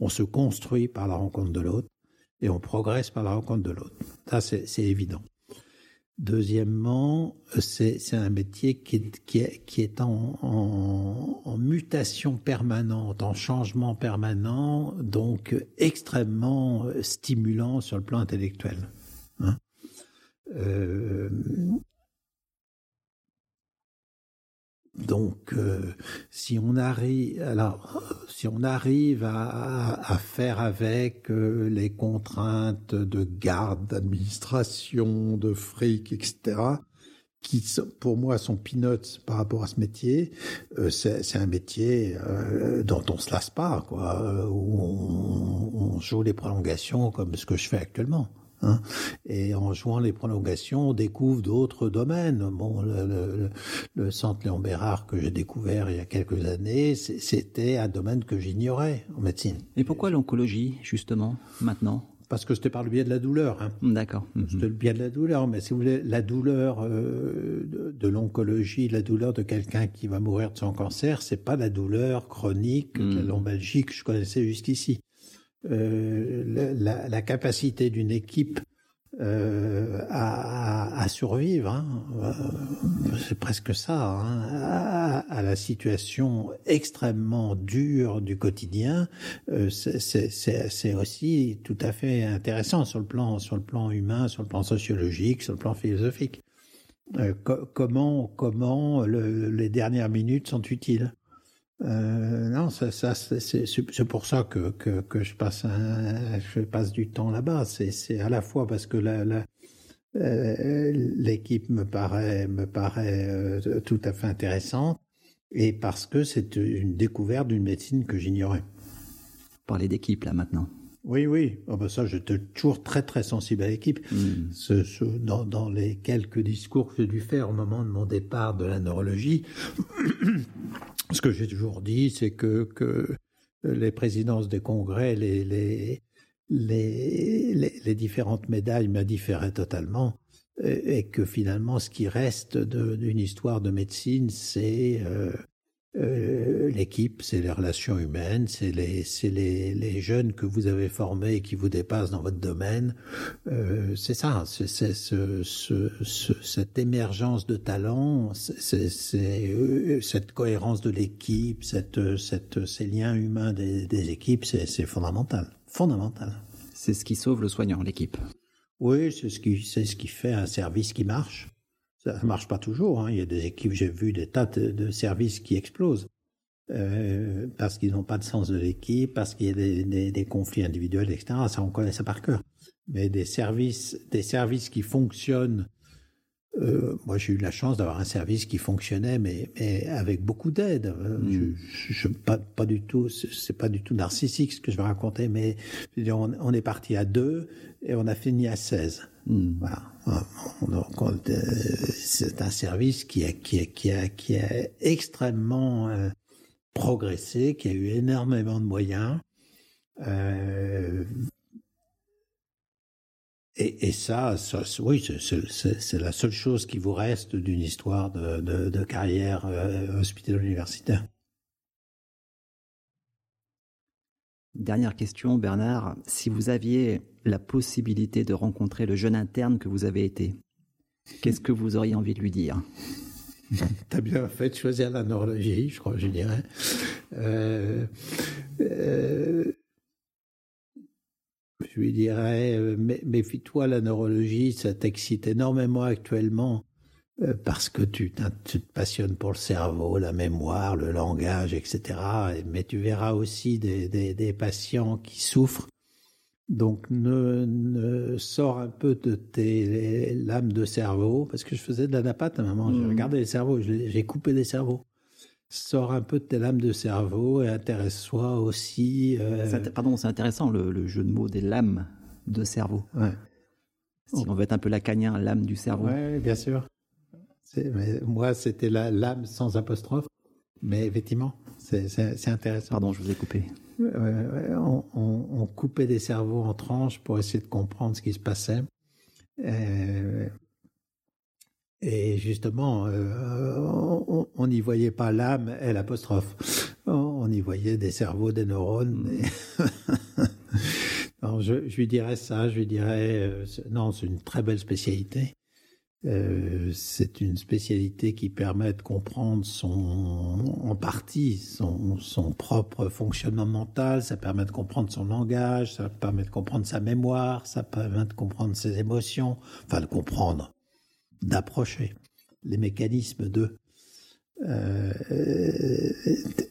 On se construit par la rencontre de l'autre et on progresse par la rencontre de l'autre. Ça c'est évident. Deuxièmement, c'est un métier qui est, en, mutation permanente, en changement permanent, donc extrêmement stimulant sur le plan intellectuel. Hein. Euh, Donc, euh, si on arrive, alors, si on arrive à, à faire avec euh, les contraintes de garde, d'administration, de fric, etc., qui pour moi sont peanuts par rapport à ce métier, euh, c'est un métier dont on se lasse pas, quoi, où on, on joue les prolongations comme ce que je fais actuellement. Hein. Et en jouant les prolongations, on découvre d'autres domaines. Bon, le, le, centre Léon Bérard que j'ai découvert il y a quelques années, c'était un domaine que j'ignorais en médecine. Et pourquoi l'oncologie, justement, maintenant? Parce que c'était par le biais de la douleur. Hein. D'accord. C'était le biais de la douleur, mais si vous voulez, la douleur euh, de, l'oncologie, la douleur de quelqu'un qui va mourir de son cancer, c'est pas la doulure chronique, de la hmm. lombalgie que je connaissais jusqu'ici. Euh, la, capacité d'une équipe euh, à, survivre, hein, euh, c'est presque ça, hein, à, la situation extrêmement dure du quotidien, c'est aussi tout à fait intéressant sur le plan sur le plan humain, sur le plan sociologique, sur le plan philosophique. Comment comment le, les dernières minutes sont utiles? Euh, non, ça, ça c'est pour ça que, que, que, je passe un, je passe du temps là-bas. C'est à la fois parce que la, la euh, l'équipe me paraît me paraît euh, tout à fait intéressante et parce que c'est une découverte d'une médecine que j'ignorais. Parler d'équipe là maintenant. Oui, oui. Oh ben ça, j'étais toujours très très sensible à l'équipe. Hmm. Ce, ce, dans, dans les quelques discours que j'ai dû faire au moment de mon départ de la neurologie, Ce que j'ai toujours dit, c'est que, que les présidences des congrès, les, les, les, différentes médailles m'indifféraient totalement. Et que finalement ce qui reste d'une histoire de médecine, c'est euh, euh, l'équipe, c'est les relations humaines, c'est les, les, les, jeunes que vous avez formés et qui vous dépassent dans votre domaine. Euh, c'est ça, c'est ce, ce, ce, cette émergence de talent, c'est euh, cette cohérence de l'équipe, cette, cette, ces liens humains des, des équipes, c'est fondamental, fondamental. C'est ce qui sauve le soignant, l'équipe. Oui, c'est ce qui, c'est ce qui fait un service qui marche. Ça ne marche pas toujours. Hein. Il y a des équipes, j'ai vu des tas de, services qui explosent. Euh, parce qu'ils n'ont pas de sens de l'équipe, parce qu'il y a des, des, des, conflits individuels, etc. Ça, on connaît ça par cœur. Mais des services, des services qui fonctionnent. Euh, moi, j'ai eu la chance d'avoir un service qui fonctionnait, mais, mais avec beaucoup d'aide. Euh, mm. Je, je, pas, pas du tout, c'est pas du tout narcissique ce que je vais raconter, mais on, on est parti à deux et on a fini à 16. Hmm. Voilà. c'est un service qui a, qui qui extrêmement euh, progressé, qui a eu énormément de moyens. Euh, et, et, ça, ça oui, c'est la seule chose qui vous reste d'une histoire de, de, de carrière euh, hospitalo-universitaire. Dernière question, Bernard. Si vous aviez la possibilité de rencontrer le jeune interne que vous avez été, qu'est-ce que vous auriez envie de lui dire? T'as bien fait de choisir la neurologie, je crois, je dirais. Euh, euh, je lui dirais, euh, méfie-toi, la neurologie, ça t'excite énormément actuellement parce que tu, tu, te passionnes pour le cerveau, la mémoire, le langage, etc. Mais tu verras aussi des, des, des patients qui souffrent. Donc ne, ne sors un peu de tes lames de cerveau, parce que je faisais de la napate à un moment, j'ai mmh. regardé les cerveaux, j'ai coupé des cerveaux sors un peu de tes lames de cerveau et intéresse-toi aussi. Euh... Pardon, c'est intéressant le, jeu de mots des lames de cerveau. Ouais. Si on veut être un peu lacanien, lame du cerveau. Oui, bien sûr. Mais moi, c'était la lame sans apostrophe. Mais effectivement, c'est intéressant. Pardon, je vous ai coupé. On, on, on, coupait des cerveaux en tranches pour essayer de comprendre ce qui se passait. Euh, et justement, euh, on n'y voyait pas l'âme et l'apostrophe. On y voyait des cerveaux, des neurones. Mm. je, lui dirais ça, je lui dirais, euh, non, c'est une très belle spécialité. Euh, c'est une spécialité qui permet de comprendre son, en partie son, propre fonctionnement mental, ça permet de comprendre son langage, ça permet de comprendre sa mémoire, ça permet de comprendre ses émotions, enfin de comprendre, d'approcher les mécanismes de. Euh,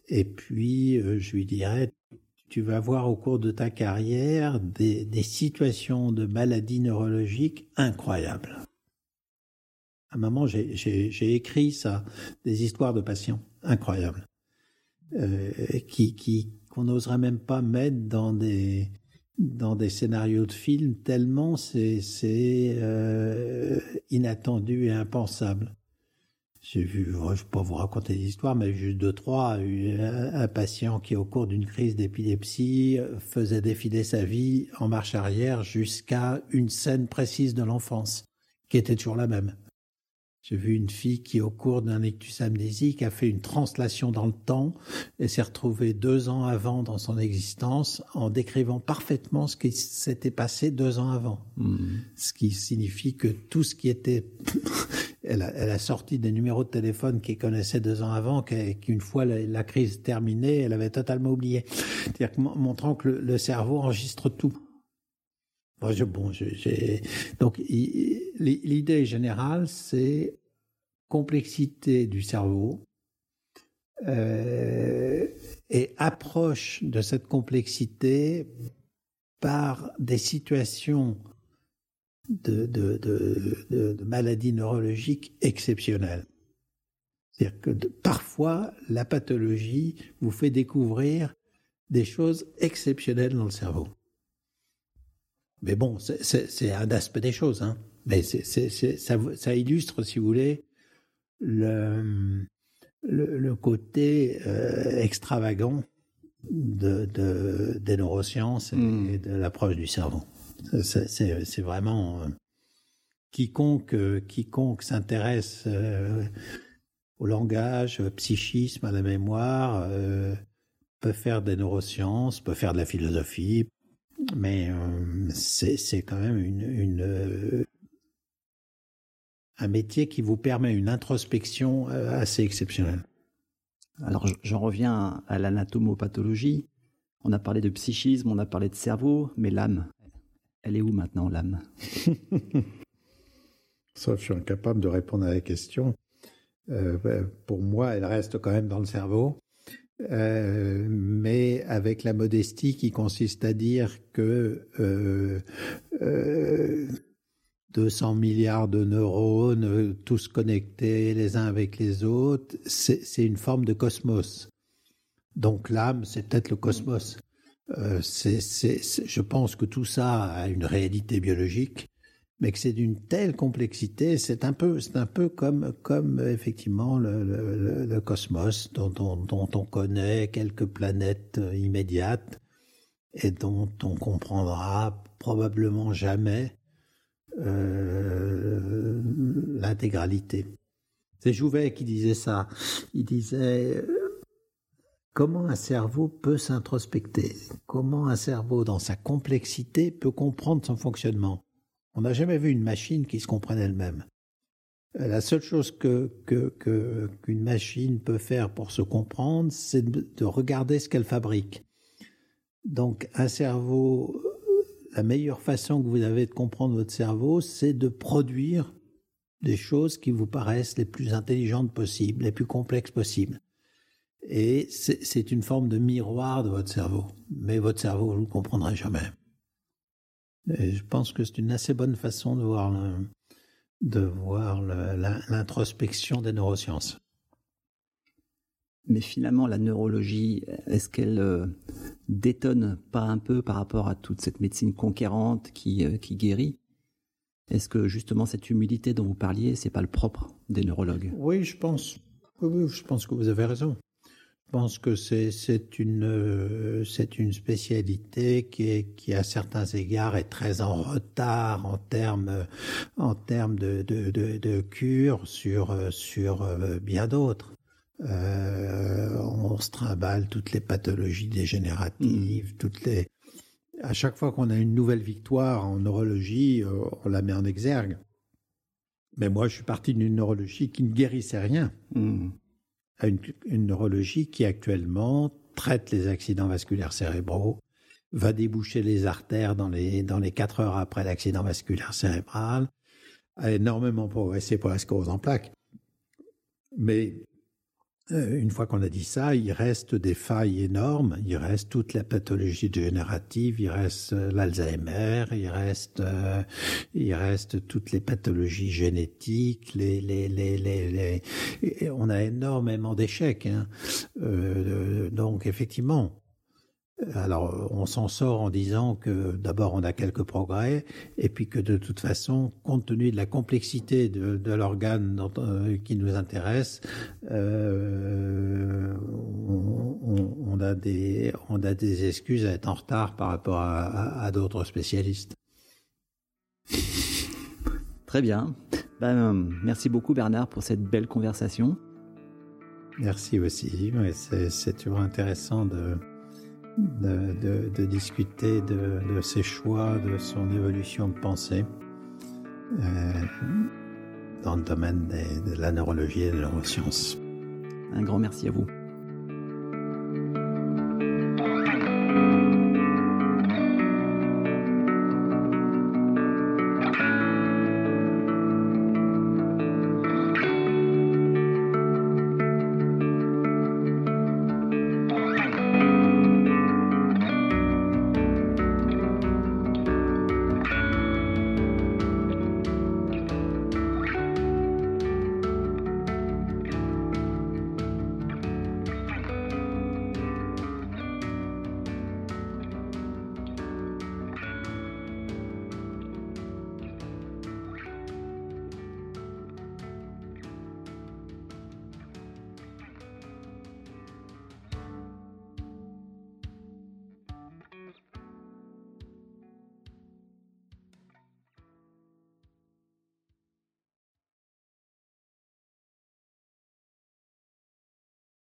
et puis, euh, je lui dirais, tu vas voir au cours de ta carrière des, des situations de maladies neurologiques incroyables. À un moment, j'ai écrit ça, des histoires de patients incroyables, euh, qui qu'on n'oserait même pas mettre dans des dans des scénarios de films tellement c'est euh, inattendu et impensable. J'ai vu, je ne vais pas vous raconter l'histoire, mais juste deux, trois, un patient qui, au cours d'une crise d'épilepsie, faisait défiler sa vie en marche arrière jusqu'à une scène précise de l'enfance, qui était toujours la même. J'ai vu une fille qui, au cours d'un ictus amnésique, a fait une translation dans le temps et s'est retrouvée deux ans avant dans son existence en décrivant parfaitement ce qui s'était passé deux ans avant. Mmh. Ce qui signifie que tout ce qui était... elle, a, elle, a, sorti des numéros de téléphone qu'elle connaissait deux ans avant, qu'une fois la, crise terminée, elle avait totalement oublié. C'est-à-dire montrant que le, le cerveau enregistre tout. Donc l'idée générale, c'est complexité du cerveau euh, et approche de cette complexité par des situations de, de maladies neurologiques exceptionnelles. C'est-à-dire que parfois, la pathologie vous fait découvrir des choses exceptionnelles dans le cerveau. Mais bon, c'est un aspect des choses. Hein. Mais ça, ça, illustre, si vous voulez, le, le, le côté euh, extravagant de, de, des neurosciences et, hmm. de l'approche du cerveau. C'est vraiment euh, quiconque quiconque s'intéresse euh, au langage, au psychisme, à la mémoire, euh, peut faire des neurosciences, peut faire de la philosophie, mais euh, c'est quand même une, une, euh, un métier qui vous permet une introspection euh, assez exceptionnelle. Alors j'en reviens à l'anatomopathologie. On a parlé de psychisme, on a parlé de cerveau, mais l'âme, elle est où maintenant l'âme? Ça, je suis incapable de répondre à la question. Euh, pour moi, elle reste quand même dans le cerveau. Euh, mais avec la modestie qui consiste à dire que euh, euh, 200 milliards de neurones, tous connectés les uns avec les autres, c'est une forme de cosmos. Donc l'âme, c'est peut-être le cosmos. Euh, je pense que tout ça a une réalité biologique mais que c'est d'une telle complexité, c'est un peu, c'est un peu comme, comme effectivement le, cosmos dont, on connaît quelques planètes immédiates et dont on comprendra probablement jamais euh, l'intégralité. C'est Jouvet qui disait ça. Il disait comment un cerveau peut s'introspecter, comment un cerveau dans sa complexité peut comprendre son fonctionnement? On n'a jamais vu une machine qui se comprenne elle-même. La seule chose que qu'une machine peut faire pour se comprendre, c'est de regarder ce qu'elle fabrique. Donc un cerveau, la meilleure façon que vous avez de comprendre votre cerveau, c'est de produire des choses qui vous paraissent les plus intelligentes possibles, les plus complexes possibles. Et c'est une forme de miroir de votre cerveau. Mais votre cerveau, vous ne comprendrez jamais. Et je pense que c'est une assez bonne façon de voir de voir l'introspection des neurosciences. Mais finalement, la neurologie, est-ce qu'elle euh, détonne pas un peu par rapport à toute cette médecine conquérante qui, euh, qui guérit? Est-ce que justement cette humilité dont vous parliez, c'est pas le propre des neurologues? Oui, je pense. Oui, je pense que vous avez raison. Je pense que c'est une euh, une spécialité qui est, qui à certains égards est très en retard en termes en termes de de, de, de cure sur sur euh, bien d'autres. Euh, on se trimballe toutes les pathologies dégénératives, mm. toutes les à chaque fois qu'on a une nouvelle victoire en neurologie, euh, on la met en exergue. Mais moi, je suis parti d'une neurologie qui ne guérissait rien. Mm à une, neurologie qui actuellement traite les accidents vasculaires cérébraux, va déboucher les artères dans les, dans les 4 heures après l'accident vasculaire cérébral, a énormément progressé pour la sclérose en plaques. Mais une fois qu'on a dit ça, il reste des failles énormes. Il reste toute la pathologie dégénérative, il reste euh, l'Alzheimer, il reste, euh, il reste toutes les pathologies génétiques. Les, on a énormément d'échecs. Hein. donc effectivement, alors, on s'en sort en disant que d'abord on a quelques progrès, et puis que de toute façon, compte tenu de la complexité de, l'organe euh, qui nous intéresse, euh, on, a des, on a des excuses à être en retard par rapport à, d'autres spécialistes. Très bien. Ben, merci beaucoup Bernard pour cette belle conversation. Merci aussi. c'est toujours intéressant de de, discuter de, ses choix, de son évolution de pensée euh, dans le domaine de la neurologie et de la neurosciences. Un grand merci à vous.